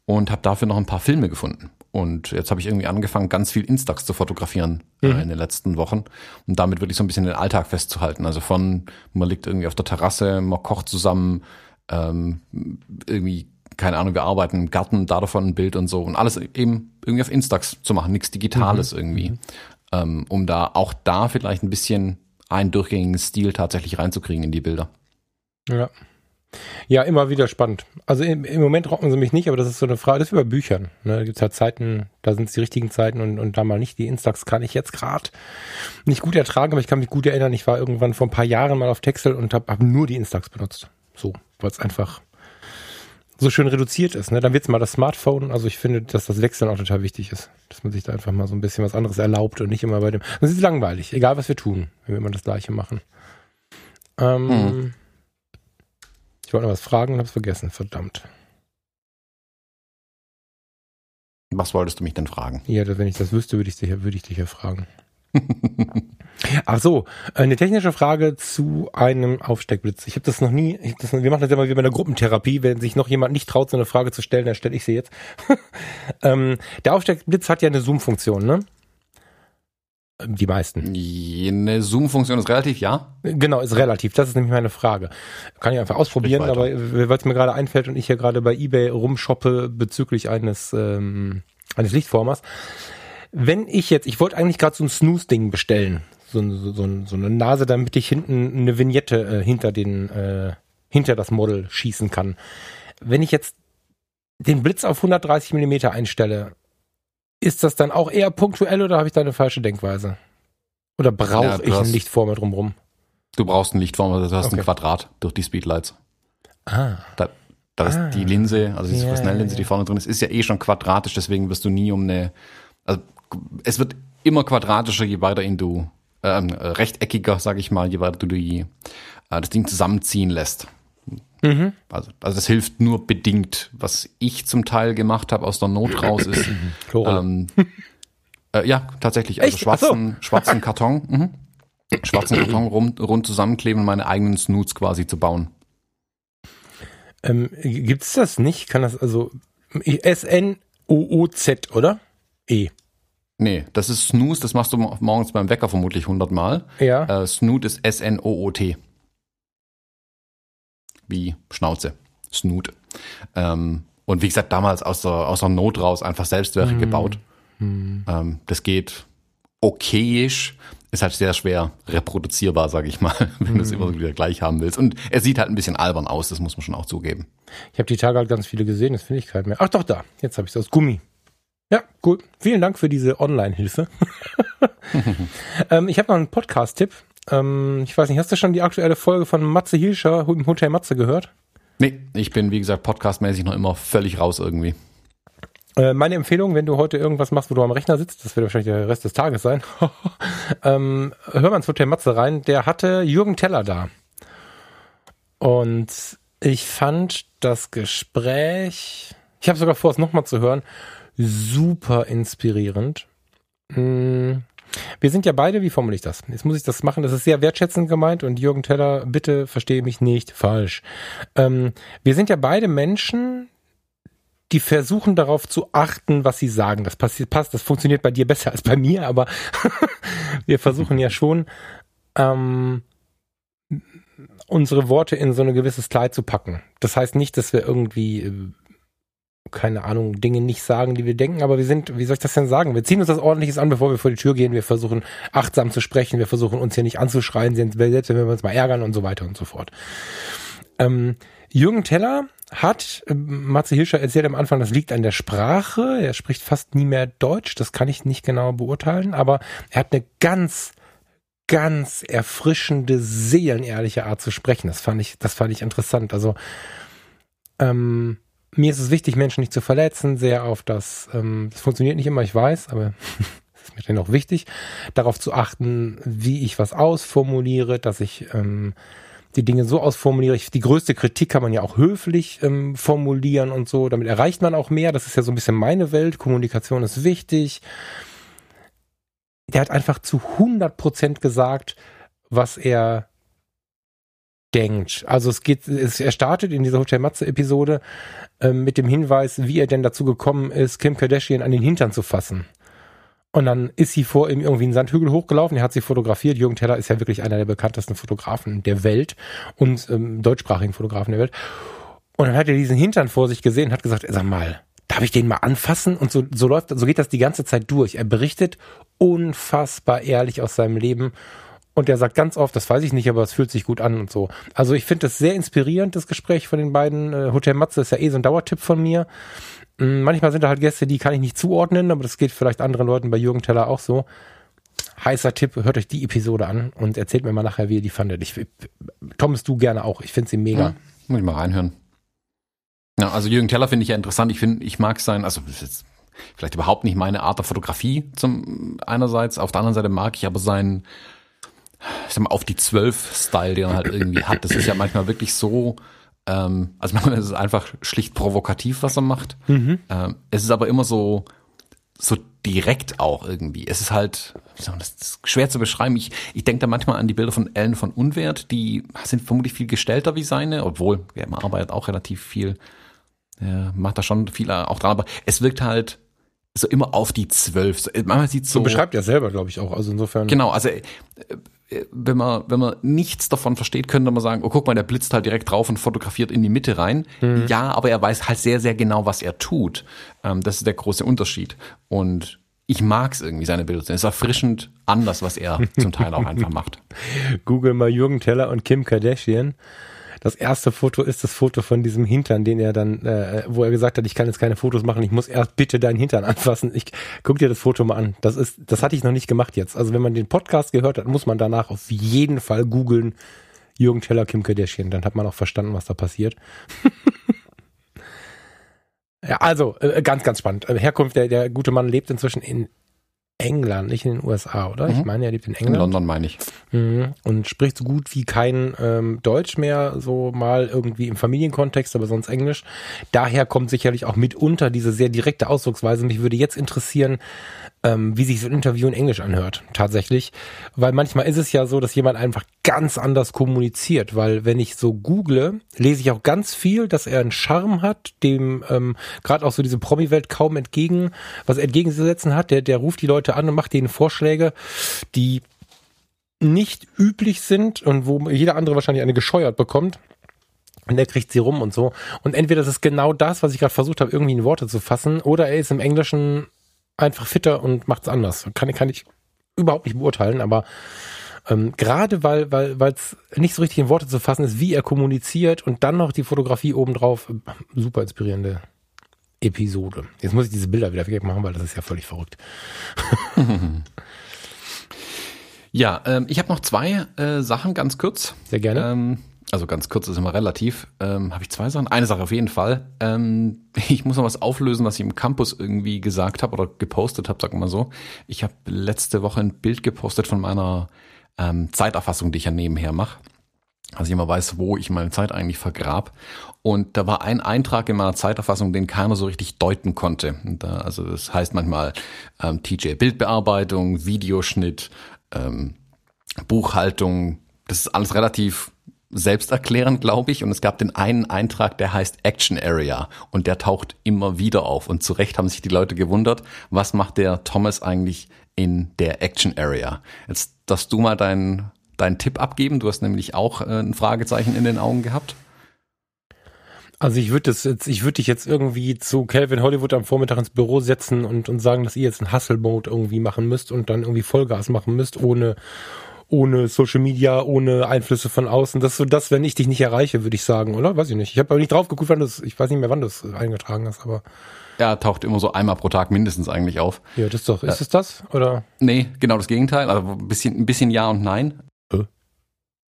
Und habe dafür noch ein paar Filme gefunden. Und jetzt habe ich irgendwie angefangen, ganz viel Instax zu fotografieren äh, mhm. äh, in den letzten Wochen. Und damit wirklich so ein bisschen den Alltag festzuhalten. Also von, man liegt irgendwie auf der Terrasse, man kocht zusammen, ähm, irgendwie, keine Ahnung, wir arbeiten im Garten, da davon ein Bild und so. Und alles eben irgendwie auf Instax zu machen, nichts Digitales mhm. irgendwie. Mhm. Ähm, um da auch da vielleicht ein bisschen einen durchgängigen Stil tatsächlich reinzukriegen in die Bilder. Ja. Ja, immer wieder spannend. Also im, im, Moment rocken sie mich nicht, aber das ist so eine Frage, das ist wie bei Büchern. Ne? Da gibt es halt Zeiten, da sind es die richtigen Zeiten und, und da mal nicht. Die Instax kann ich jetzt gerade nicht gut ertragen, aber ich kann mich gut erinnern, ich war irgendwann vor ein paar Jahren mal auf Texel und habe hab nur die Instax benutzt. So, weil es einfach so schön reduziert ist. Ne? Dann wird's mal das Smartphone. Also ich finde, dass das Wechseln auch total wichtig ist. Dass man sich da einfach mal so ein bisschen was anderes erlaubt und nicht immer bei dem. Das ist langweilig, egal was wir tun, wenn wir immer das Gleiche machen. Ähm, hm. Ich wollte noch was fragen und hab's vergessen, verdammt. Was wolltest du mich denn fragen? Ja, wenn ich das wüsste, würde ich dich, würde ich dich ja fragen. Ach so, eine technische Frage zu einem Aufsteckblitz. Ich habe das noch nie, das, wir machen das ja mal wie bei einer Gruppentherapie. Wenn sich noch jemand nicht traut, so eine Frage zu stellen, dann stelle ich sie jetzt. ähm, der Aufsteckblitz hat ja eine Zoom-Funktion, ne? Die meisten. Eine Zoom-Funktion ist relativ, ja? Genau, ist relativ. Das ist nämlich meine Frage. Kann ich einfach ausprobieren, aber weil es mir gerade einfällt und ich hier gerade bei eBay rumshoppe bezüglich eines, ähm, eines Lichtformers. Wenn ich jetzt, ich wollte eigentlich gerade so ein Snooze-Ding bestellen. So, so, so, so, eine Nase, damit ich hinten eine Vignette äh, hinter den, äh, hinter das Model schießen kann. Wenn ich jetzt den Blitz auf 130 Millimeter einstelle, ist das dann auch eher punktuell oder habe ich da eine falsche Denkweise? Oder brauche ja, ich hast, ein Lichtformer drumrum? Du brauchst ein Lichtformer, du hast okay. ein Quadrat durch die Speedlights. Ah. Da, da ist ah. die Linse, also diese ja, Fresnel-Linse, die vorne drin ist, ist ja eh schon quadratisch, deswegen wirst du nie um eine, also es wird immer quadratischer, je weiter ihn du, ähm, rechteckiger, sag ich mal, je weiter du die, äh, das Ding zusammenziehen lässt. Mhm. Also, also das hilft nur bedingt. Was ich zum Teil gemacht habe aus der Not raus ist, ähm, äh, ja, tatsächlich, also Echt? schwarzen, so. schwarzen Karton, mhm. schwarzen Karton rund, rund zusammenkleben und meine eigenen Snoots quasi zu bauen. Ähm, gibt's das nicht? Kann das also S-N-O-O-Z, oder? E. Nee, das ist Snooze, das machst du morgens beim Wecker vermutlich hundertmal. Ja. Äh, Snoot ist S-N-O-O-T wie Schnauze, Snoot. Ähm, und wie gesagt, damals aus der, aus der Not raus einfach Selbstwerke mhm. gebaut. Mhm. Ähm, das geht okayisch, ist halt sehr schwer reproduzierbar, sage ich mal, wenn mhm. du es immer wieder gleich haben willst. Und er sieht halt ein bisschen albern aus, das muss man schon auch zugeben. Ich habe die Tage halt ganz viele gesehen, das finde ich keinen mehr. Ach doch, da, jetzt habe ich es aus Gummi. Ja, cool. Vielen Dank für diese Online-Hilfe. ähm, ich habe noch einen Podcast-Tipp. Ähm, ich weiß nicht, hast du schon die aktuelle Folge von Matze Hilscher im Hotel Matze gehört? Nee, ich bin, wie gesagt, podcastmäßig noch immer völlig raus irgendwie. Äh, meine Empfehlung, wenn du heute irgendwas machst, wo du am Rechner sitzt, das wird wahrscheinlich der Rest des Tages sein, ähm, hör mal ins Hotel Matze rein, der hatte Jürgen Teller da. Und ich fand das Gespräch, ich habe sogar vor, es nochmal zu hören, super inspirierend. Hm. Wir sind ja beide, wie formuliere ich das? Jetzt muss ich das machen, das ist sehr wertschätzend gemeint und Jürgen Teller, bitte verstehe mich nicht falsch. Ähm, wir sind ja beide Menschen, die versuchen darauf zu achten, was sie sagen. Das passiert, passt, das funktioniert bei dir besser als bei mir, aber wir versuchen ja schon, ähm, unsere Worte in so ein gewisses Kleid zu packen. Das heißt nicht, dass wir irgendwie, äh, keine Ahnung, Dinge nicht sagen, die wir denken, aber wir sind, wie soll ich das denn sagen? Wir ziehen uns das ordentliches an, bevor wir vor die Tür gehen. Wir versuchen achtsam zu sprechen. Wir versuchen uns hier nicht anzuschreien, selbst wenn wir uns mal ärgern und so weiter und so fort. Ähm, Jürgen Teller hat, äh, Matze Hirscher erzählt am Anfang, das liegt an der Sprache. Er spricht fast nie mehr Deutsch. Das kann ich nicht genau beurteilen, aber er hat eine ganz, ganz erfrischende, seelenehrliche Art zu sprechen. Das fand ich, das fand ich interessant. Also, ähm, mir ist es wichtig, Menschen nicht zu verletzen, sehr auf das, ähm, das funktioniert nicht immer, ich weiß, aber es ist mir dann auch wichtig, darauf zu achten, wie ich was ausformuliere, dass ich ähm, die Dinge so ausformuliere. Ich, die größte Kritik kann man ja auch höflich ähm, formulieren und so. Damit erreicht man auch mehr. Das ist ja so ein bisschen meine Welt. Kommunikation ist wichtig. Der hat einfach zu 100 Prozent gesagt, was er denkt. Also es geht, es, er startet in dieser Hotel Matze Episode äh, mit dem Hinweis, wie er denn dazu gekommen ist, Kim Kardashian an den Hintern zu fassen. Und dann ist sie vor ihm irgendwie einen Sandhügel hochgelaufen, er hat sie fotografiert. Jürgen Teller ist ja wirklich einer der bekanntesten Fotografen der Welt und ähm, deutschsprachigen Fotografen der Welt. Und dann hat er diesen Hintern vor sich gesehen hat gesagt, sag mal, darf ich den mal anfassen? Und so, so läuft, so geht das die ganze Zeit durch. Er berichtet unfassbar ehrlich aus seinem Leben. Und er sagt ganz oft, das weiß ich nicht, aber es fühlt sich gut an und so. Also ich finde das sehr inspirierend, das Gespräch von den beiden. Äh, Hotel Matze ist ja eh so ein Dauertipp von mir. Mm, manchmal sind da halt Gäste, die kann ich nicht zuordnen, aber das geht vielleicht anderen Leuten bei Jürgen Teller auch so. Heißer Tipp, hört euch die Episode an und erzählt mir mal nachher, wie ihr die fandet. Ich, Thomas, du gerne auch. Ich finde sie mega. Ja, muss ich mal reinhören. Ja, also Jürgen Teller finde ich ja interessant. Ich finde, ich mag sein, also jetzt vielleicht überhaupt nicht meine Art der Fotografie zum einerseits, auf der anderen Seite mag ich aber seinen, ich sag mal, auf die zwölf Style, den er halt irgendwie hat. Das ist ja manchmal wirklich so, ähm, also manchmal ist es einfach schlicht provokativ, was er macht. Mhm. Ähm, es ist aber immer so, so direkt auch irgendwie. Es ist halt, das, ist schwer zu beschreiben. Ich, ich denke da manchmal an die Bilder von Ellen von Unwert, die sind vermutlich viel gestellter wie seine, obwohl, ja, man arbeitet auch relativ viel, ja, macht da schon viel auch dran, aber es wirkt halt so immer auf die zwölf. So, manchmal sieht so. So beschreibt er selber, glaube ich, auch. Also insofern. Genau, also äh, wenn man, wenn man nichts davon versteht, könnte man sagen, oh guck mal, der blitzt halt direkt drauf und fotografiert in die Mitte rein. Mhm. Ja, aber er weiß halt sehr, sehr genau, was er tut. Ähm, das ist der große Unterschied. Und ich mag es irgendwie, seine Bilder. Es ist erfrischend anders, was er zum Teil auch einfach macht. Google mal Jürgen Teller und Kim Kardashian das erste Foto ist das Foto von diesem Hintern, den er dann, äh, wo er gesagt hat, ich kann jetzt keine Fotos machen, ich muss erst bitte deinen Hintern anfassen. Ich guck dir das Foto mal an. Das ist, das hatte ich noch nicht gemacht jetzt. Also wenn man den Podcast gehört hat, muss man danach auf jeden Fall googeln Jürgen Teller, Kim Kardashian. Dann hat man auch verstanden, was da passiert. ja, also äh, ganz, ganz spannend. Äh, Herkunft, der, der gute Mann lebt inzwischen in England, nicht in den USA, oder? Mhm. Ich meine, er lebt in England. In London meine ich. Mhm. Und spricht so gut wie kein ähm, Deutsch mehr, so mal irgendwie im Familienkontext, aber sonst Englisch. Daher kommt sicherlich auch mitunter diese sehr direkte Ausdrucksweise. Mich würde jetzt interessieren, ähm, wie sich so ein Interview in Englisch anhört, tatsächlich. Weil manchmal ist es ja so, dass jemand einfach ganz anders kommuniziert, weil wenn ich so google, lese ich auch ganz viel, dass er einen Charme hat, dem ähm, gerade auch so diese Promi-Welt kaum entgegen, was er entgegenzusetzen hat. Der, der ruft die Leute an und macht denen Vorschläge, die nicht üblich sind und wo jeder andere wahrscheinlich eine gescheuert bekommt. Und der kriegt sie rum und so. Und entweder das ist genau das, was ich gerade versucht habe, irgendwie in Worte zu fassen, oder er ist im Englischen einfach fitter und macht's anders. Kann, kann ich überhaupt nicht beurteilen, aber ähm, gerade weil weil weil es nicht so richtig in Worte zu fassen ist, wie er kommuniziert und dann noch die Fotografie obendrauf, super inspirierende Episode. Jetzt muss ich diese Bilder wieder wegmachen, weil das ist ja völlig verrückt. Ja, ähm, ich habe noch zwei äh, Sachen, ganz kurz. Sehr gerne. Ähm, also ganz kurz ist immer relativ. Ähm, habe ich zwei Sachen? Eine Sache auf jeden Fall. Ähm, ich muss noch was auflösen, was ich im Campus irgendwie gesagt habe oder gepostet habe, wir mal so. Ich habe letzte Woche ein Bild gepostet von meiner ähm, Zeiterfassung, die ich ja nebenher mache. Also ich immer weiß, wo ich meine Zeit eigentlich vergrab. Und da war ein Eintrag in meiner Zeiterfassung, den keiner so richtig deuten konnte. Da, also das heißt manchmal ähm, TJ Bildbearbeitung, Videoschnitt, ähm, Buchhaltung. Das ist alles relativ selbsterklärend, glaube ich. Und es gab den einen Eintrag, der heißt Action Area und der taucht immer wieder auf. Und zu Recht haben sich die Leute gewundert, was macht der Thomas eigentlich in der Action Area? Jetzt darfst du mal deinen deinen Tipp abgeben. Du hast nämlich auch äh, ein Fragezeichen in den Augen gehabt. Also ich würde das jetzt, ich würde dich jetzt irgendwie zu Calvin Hollywood am Vormittag ins Büro setzen und, und sagen, dass ihr jetzt einen Hustle-Mode irgendwie machen müsst und dann irgendwie Vollgas machen müsst, ohne, ohne Social Media, ohne Einflüsse von außen. Das ist so das, wenn ich dich nicht erreiche, würde ich sagen, oder? Weiß ich nicht. Ich habe aber nicht drauf geguckt, wann du ich weiß nicht mehr, wann du es eingetragen hast, aber. Ja, taucht immer so einmal pro Tag mindestens eigentlich auf. Ja, das ist doch. Ist es das? Oder? Nee, genau das Gegenteil. Also ein bisschen, ein bisschen ja und nein. Äh?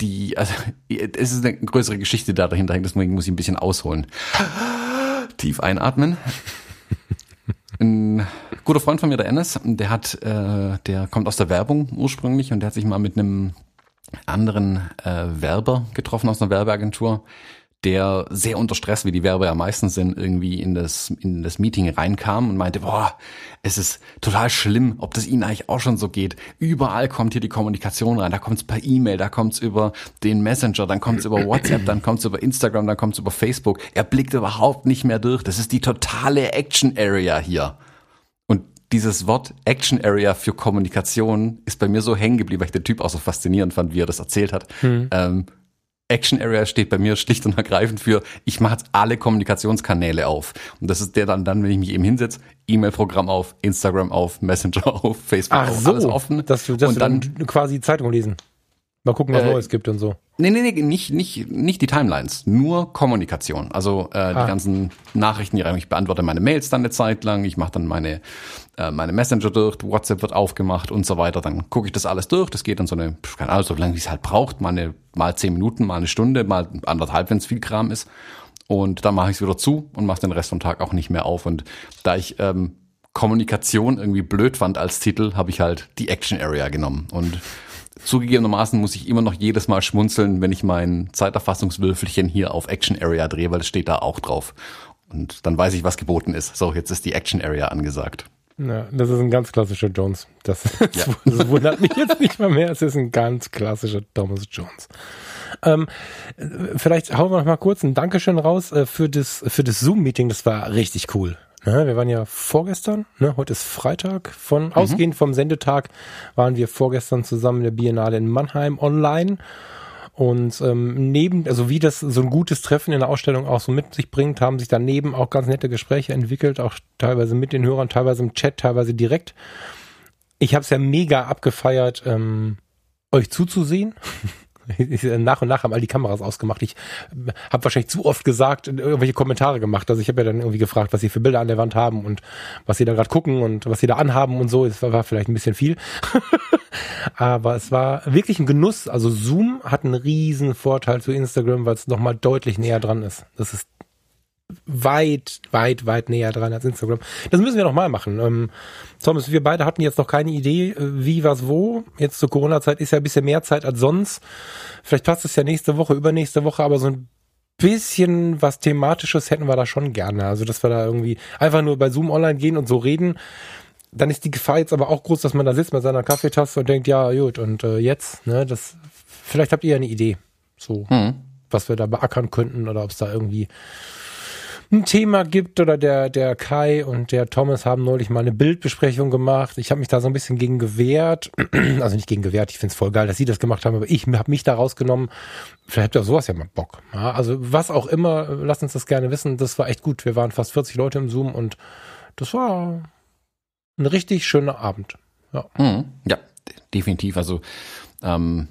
Die, also, es ist eine größere Geschichte da dahinter deswegen muss ich ein bisschen ausholen. Tief einatmen. Ein guter Freund von mir, der Ennis, der hat, äh, der kommt aus der Werbung ursprünglich und der hat sich mal mit einem anderen äh, Werber getroffen aus einer Werbeagentur, der sehr unter Stress, wie die Werber ja meistens sind, irgendwie in das, in das Meeting reinkam und meinte, boah, es ist total schlimm, ob das Ihnen eigentlich auch schon so geht. Überall kommt hier die Kommunikation rein. Da kommt es per E-Mail, da kommt es über den Messenger, dann kommt es über WhatsApp, dann kommt es über Instagram, dann kommt es über Facebook. Er blickt überhaupt nicht mehr durch. Das ist die totale Action Area hier. Und dieses Wort Action Area für Kommunikation ist bei mir so hängen geblieben, weil ich den Typ auch so faszinierend fand, wie er das erzählt hat. Hm. Ähm, Action Area steht bei mir schlicht und ergreifend für, ich mache jetzt alle Kommunikationskanäle auf. Und das ist der dann, dann wenn ich mich eben hinsetze, E-Mail-Programm auf, Instagram auf, Messenger auf, Facebook Ach auf, so, alles offen. Dass du, dass und dann, dann quasi Zeitung lesen. Mal gucken, was äh, Neues gibt und so. Nee, nee, nee, nicht, nicht, nicht die Timelines, nur Kommunikation. Also äh, ah. die ganzen Nachrichten, die ich beantworte meine Mails dann eine Zeit lang, ich mache dann meine, äh, meine Messenger durch, WhatsApp wird aufgemacht und so weiter. Dann gucke ich das alles durch. Das geht dann so eine, keine Ahnung, so lange wie es halt braucht, mal, eine, mal zehn Minuten, mal eine Stunde, mal anderthalb, wenn es viel Kram ist. Und dann mache ich es wieder zu und mache den Rest vom Tag auch nicht mehr auf. Und da ich ähm, Kommunikation irgendwie blöd fand als Titel, habe ich halt die Action Area genommen. Und Zugegebenermaßen muss ich immer noch jedes Mal schmunzeln, wenn ich mein Zeiterfassungswürfelchen hier auf Action Area drehe, weil es steht da auch drauf. Und dann weiß ich, was geboten ist. So, jetzt ist die Action Area angesagt. Ja, das ist ein ganz klassischer Jones. Das, ja. das wundert mich jetzt nicht mal mehr. Es ist ein ganz klassischer Thomas Jones. Ähm, vielleicht hauen wir noch mal kurz ein Dankeschön raus äh, für das, für das Zoom-Meeting. Das war richtig cool. Ja, wir waren ja vorgestern, ne, heute ist Freitag. Von mhm. ausgehend vom Sendetag waren wir vorgestern zusammen in der Biennale in Mannheim online. Und ähm, neben, also wie das so ein gutes Treffen in der Ausstellung auch so mit sich bringt, haben sich daneben auch ganz nette Gespräche entwickelt, auch teilweise mit den Hörern, teilweise im Chat, teilweise direkt. Ich habe es ja mega abgefeiert, ähm, euch zuzusehen. nach und nach haben all die Kameras ausgemacht. Ich habe wahrscheinlich zu oft gesagt, irgendwelche Kommentare gemacht. Also ich habe ja dann irgendwie gefragt, was sie für Bilder an der Wand haben und was sie da gerade gucken und was sie da anhaben und so. Es war, war vielleicht ein bisschen viel. Aber es war wirklich ein Genuss. Also Zoom hat einen riesen Vorteil zu Instagram, weil es nochmal deutlich näher dran ist. Das ist weit, weit, weit näher dran als Instagram. Das müssen wir noch mal machen. Ähm, Thomas, wir beide hatten jetzt noch keine Idee, äh, wie, was, wo. Jetzt zur Corona-Zeit ist ja ein bisschen mehr Zeit als sonst. Vielleicht passt es ja nächste Woche, übernächste Woche, aber so ein bisschen was Thematisches hätten wir da schon gerne. Also, dass wir da irgendwie einfach nur bei Zoom online gehen und so reden. Dann ist die Gefahr jetzt aber auch groß, dass man da sitzt mit seiner Kaffeetasse und denkt, ja, gut, und äh, jetzt, ne, das, vielleicht habt ihr ja eine Idee, so, mhm. was wir da beackern könnten oder ob es da irgendwie ein Thema gibt oder der, der Kai und der Thomas haben neulich mal eine Bildbesprechung gemacht. Ich habe mich da so ein bisschen gegen gewehrt. Also nicht gegen gewehrt, ich finde es voll geil, dass sie das gemacht haben, aber ich habe mich da rausgenommen. Vielleicht habt ihr sowas ja mal Bock. Ja, also was auch immer, lasst uns das gerne wissen. Das war echt gut. Wir waren fast 40 Leute im Zoom und das war ein richtig schöner Abend. Ja, mhm. ja definitiv. Also ähm,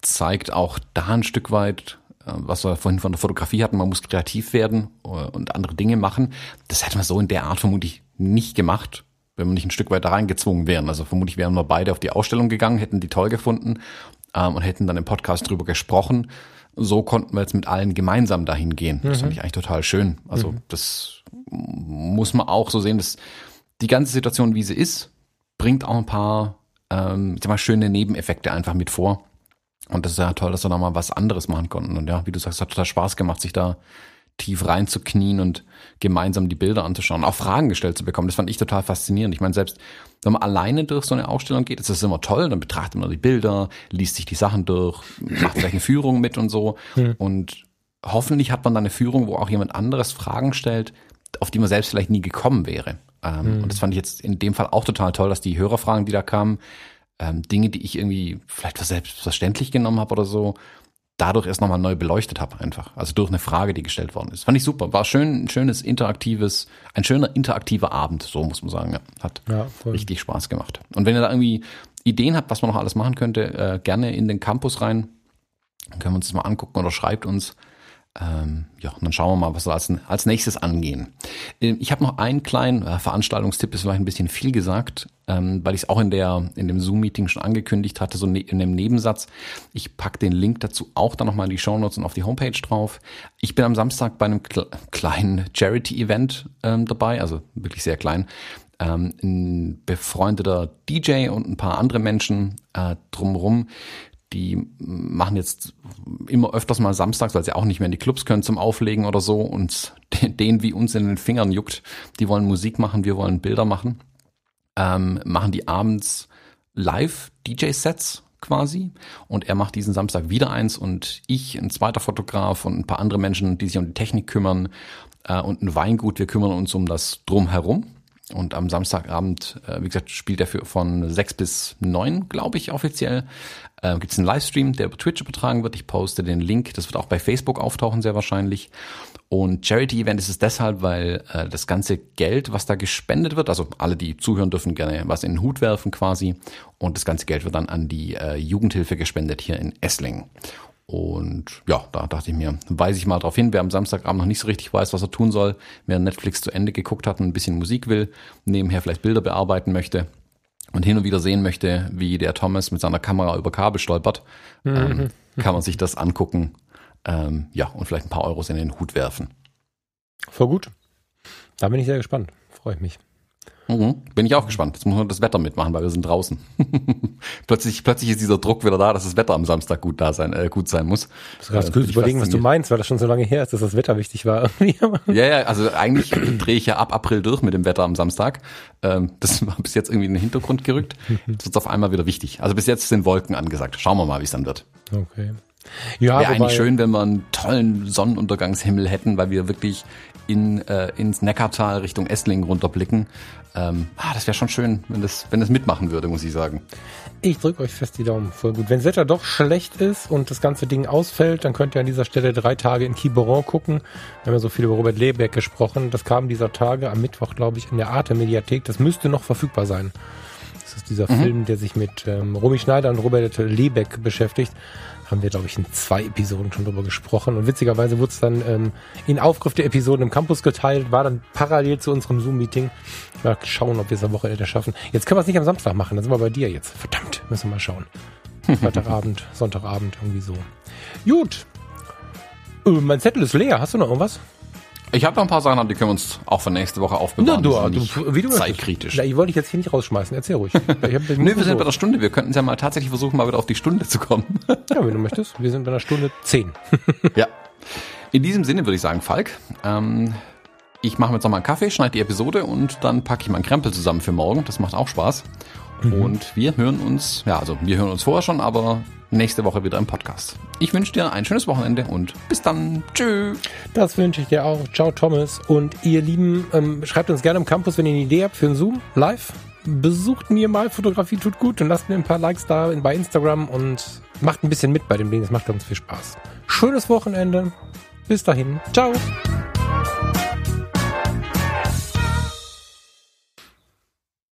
zeigt auch da ein Stück weit, was wir vorhin von der Fotografie hatten, man muss kreativ werden äh, und andere Dinge machen. Das hätte man so in der Art vermutlich nicht gemacht, wenn wir nicht ein Stück weiter reingezwungen wären. Also vermutlich wären wir beide auf die Ausstellung gegangen, hätten die toll gefunden ähm, und hätten dann im Podcast drüber gesprochen. So konnten wir jetzt mit allen gemeinsam dahin gehen. Das mhm. fand ich eigentlich total schön. Also mhm. das muss man auch so sehen, dass die ganze Situation, wie sie ist, bringt auch ein paar ähm, ich sag mal, schöne Nebeneffekte einfach mit vor. Und das ist ja toll, dass wir da mal was anderes machen konnten. Und ja, wie du sagst, hat total Spaß gemacht, sich da tief reinzuknien und gemeinsam die Bilder anzuschauen, auch Fragen gestellt zu bekommen. Das fand ich total faszinierend. Ich meine, selbst wenn man alleine durch so eine Ausstellung geht, ist das immer toll. Dann betrachtet man die Bilder, liest sich die Sachen durch, macht vielleicht eine Führung mit und so. Hm. Und hoffentlich hat man dann eine Führung, wo auch jemand anderes Fragen stellt, auf die man selbst vielleicht nie gekommen wäre. Ähm, hm. Und das fand ich jetzt in dem Fall auch total toll, dass die Hörerfragen, die da kamen, ähm, Dinge, die ich irgendwie vielleicht für selbstverständlich genommen habe oder so, dadurch erst nochmal neu beleuchtet habe einfach. Also durch eine Frage, die gestellt worden ist. Fand ich super. War schön, ein schönes interaktives, ein schöner interaktiver Abend, so muss man sagen. Ja. Hat ja, richtig Spaß gemacht. Und wenn ihr da irgendwie Ideen habt, was man noch alles machen könnte, äh, gerne in den Campus rein. Dann können wir uns das mal angucken oder schreibt uns. Ähm, ja, und dann schauen wir mal, was wir als, als nächstes angehen. Ähm, ich habe noch einen kleinen äh, Veranstaltungstipp, ist vielleicht ein bisschen viel gesagt, ähm, weil ich es auch in der in dem Zoom-Meeting schon angekündigt hatte, so ne, in dem Nebensatz. Ich pack den Link dazu auch dann nochmal in die Show Notes und auf die Homepage drauf. Ich bin am Samstag bei einem kle kleinen Charity-Event ähm, dabei, also wirklich sehr klein. Ähm, ein befreundeter DJ und ein paar andere Menschen äh, drumherum, die machen jetzt immer öfters mal samstags, weil sie auch nicht mehr in die Clubs können zum Auflegen oder so und denen wie uns in den Fingern juckt. Die wollen Musik machen, wir wollen Bilder machen. Ähm, machen die abends live DJ-Sets quasi und er macht diesen Samstag wieder eins und ich, ein zweiter Fotograf und ein paar andere Menschen, die sich um die Technik kümmern äh, und ein Weingut, wir kümmern uns um das Drumherum. Und am Samstagabend, äh, wie gesagt, spielt er für, von sechs bis neun, glaube ich, offiziell äh, gibt es einen Livestream, der über Twitch übertragen wird. Ich poste den Link. Das wird auch bei Facebook auftauchen, sehr wahrscheinlich. Und Charity-Event ist es deshalb, weil äh, das ganze Geld, was da gespendet wird, also alle, die zuhören, dürfen gerne was in den Hut werfen quasi. Und das ganze Geld wird dann an die äh, Jugendhilfe gespendet hier in Esslingen. Und ja, da dachte ich mir, weise ich mal drauf hin, wer am Samstagabend noch nicht so richtig weiß, was er tun soll, wer Netflix zu Ende geguckt hat und ein bisschen Musik will, nebenher vielleicht Bilder bearbeiten möchte, und hin und wieder sehen möchte, wie der Thomas mit seiner Kamera über Kabel stolpert, mhm. ähm, kann man sich das angucken. Ähm, ja, und vielleicht ein paar Euros in den Hut werfen. Voll gut. Da bin ich sehr gespannt. Freue ich mich. Mhm. Bin ich auch gespannt. Jetzt muss man das Wetter mitmachen, weil wir sind draußen. plötzlich, plötzlich ist dieser Druck wieder da, dass das Wetter am Samstag gut da sein, äh, gut sein muss. Du kannst kurz überlegen, was du meinst, weil das schon so lange her ist, dass das Wetter wichtig war. ja, ja, also eigentlich drehe ich ja ab April durch mit dem Wetter am Samstag. Ähm, das war bis jetzt irgendwie in den Hintergrund gerückt. Jetzt wird auf einmal wieder wichtig. Also bis jetzt sind Wolken angesagt. Schauen wir mal, wie es dann wird. Okay. Ja, Wäre eigentlich schön, wenn wir einen tollen Sonnenuntergangshimmel hätten, weil wir wirklich in, äh, ins Neckartal Richtung Esslingen runterblicken. Ähm, ah, das wäre schon schön, wenn das, wenn das mitmachen würde, muss ich sagen. Ich drücke euch fest die Daumen. Voll gut. Wenn das Wetter doch schlecht ist und das ganze Ding ausfällt, dann könnt ihr an dieser Stelle drei Tage in Quiberon gucken. Wir haben ja so viel über Robert Lebeck gesprochen. Das kam dieser Tage am Mittwoch, glaube ich, in der Arte-Mediathek. Das müsste noch verfügbar sein. Das ist dieser mhm. Film, der sich mit ähm, Romy Schneider und Robert Lebeck beschäftigt haben wir, glaube ich, in zwei Episoden schon drüber gesprochen. Und witzigerweise wurde es dann ähm, in Aufgriff der Episoden im Campus geteilt, war dann parallel zu unserem Zoom-Meeting. Mal schauen, ob wir es am Wochenende schaffen. Jetzt können wir es nicht am Samstag machen, dann sind wir bei dir jetzt. Verdammt, müssen wir mal schauen. Freitagabend, Sonntagabend, irgendwie so. Gut. Äh, mein Zettel ist leer. Hast du noch irgendwas? Ich habe noch ein paar Sachen, die können wir uns auch für nächste Woche aufbewahren. Na, du, du, wie du zeitkritisch. Ja, ich wollte dich jetzt hier nicht rausschmeißen. Erzähl ruhig. Nö, wir sind bei der Stunde. Wir könnten ja mal tatsächlich versuchen, mal wieder auf die Stunde zu kommen. ja, wenn du möchtest. Wir sind bei einer Stunde zehn. ja. In diesem Sinne würde ich sagen, Falk, ähm, ich mache mir jetzt nochmal einen Kaffee, schneide die Episode und dann packe ich meinen Krempel zusammen für morgen. Das macht auch Spaß. Mhm. Und wir hören uns, ja, also wir hören uns vorher schon, aber nächste Woche wieder im Podcast. Ich wünsche dir ein schönes Wochenende und bis dann. Tschüss. Das wünsche ich dir auch. Ciao, Thomas. Und ihr Lieben, ähm, schreibt uns gerne im Campus, wenn ihr eine Idee habt für ein Zoom live. Besucht mir mal, Fotografie tut gut und lasst mir ein paar Likes da bei Instagram und macht ein bisschen mit bei dem Ding. Das macht ganz viel Spaß. Schönes Wochenende. Bis dahin. Ciao.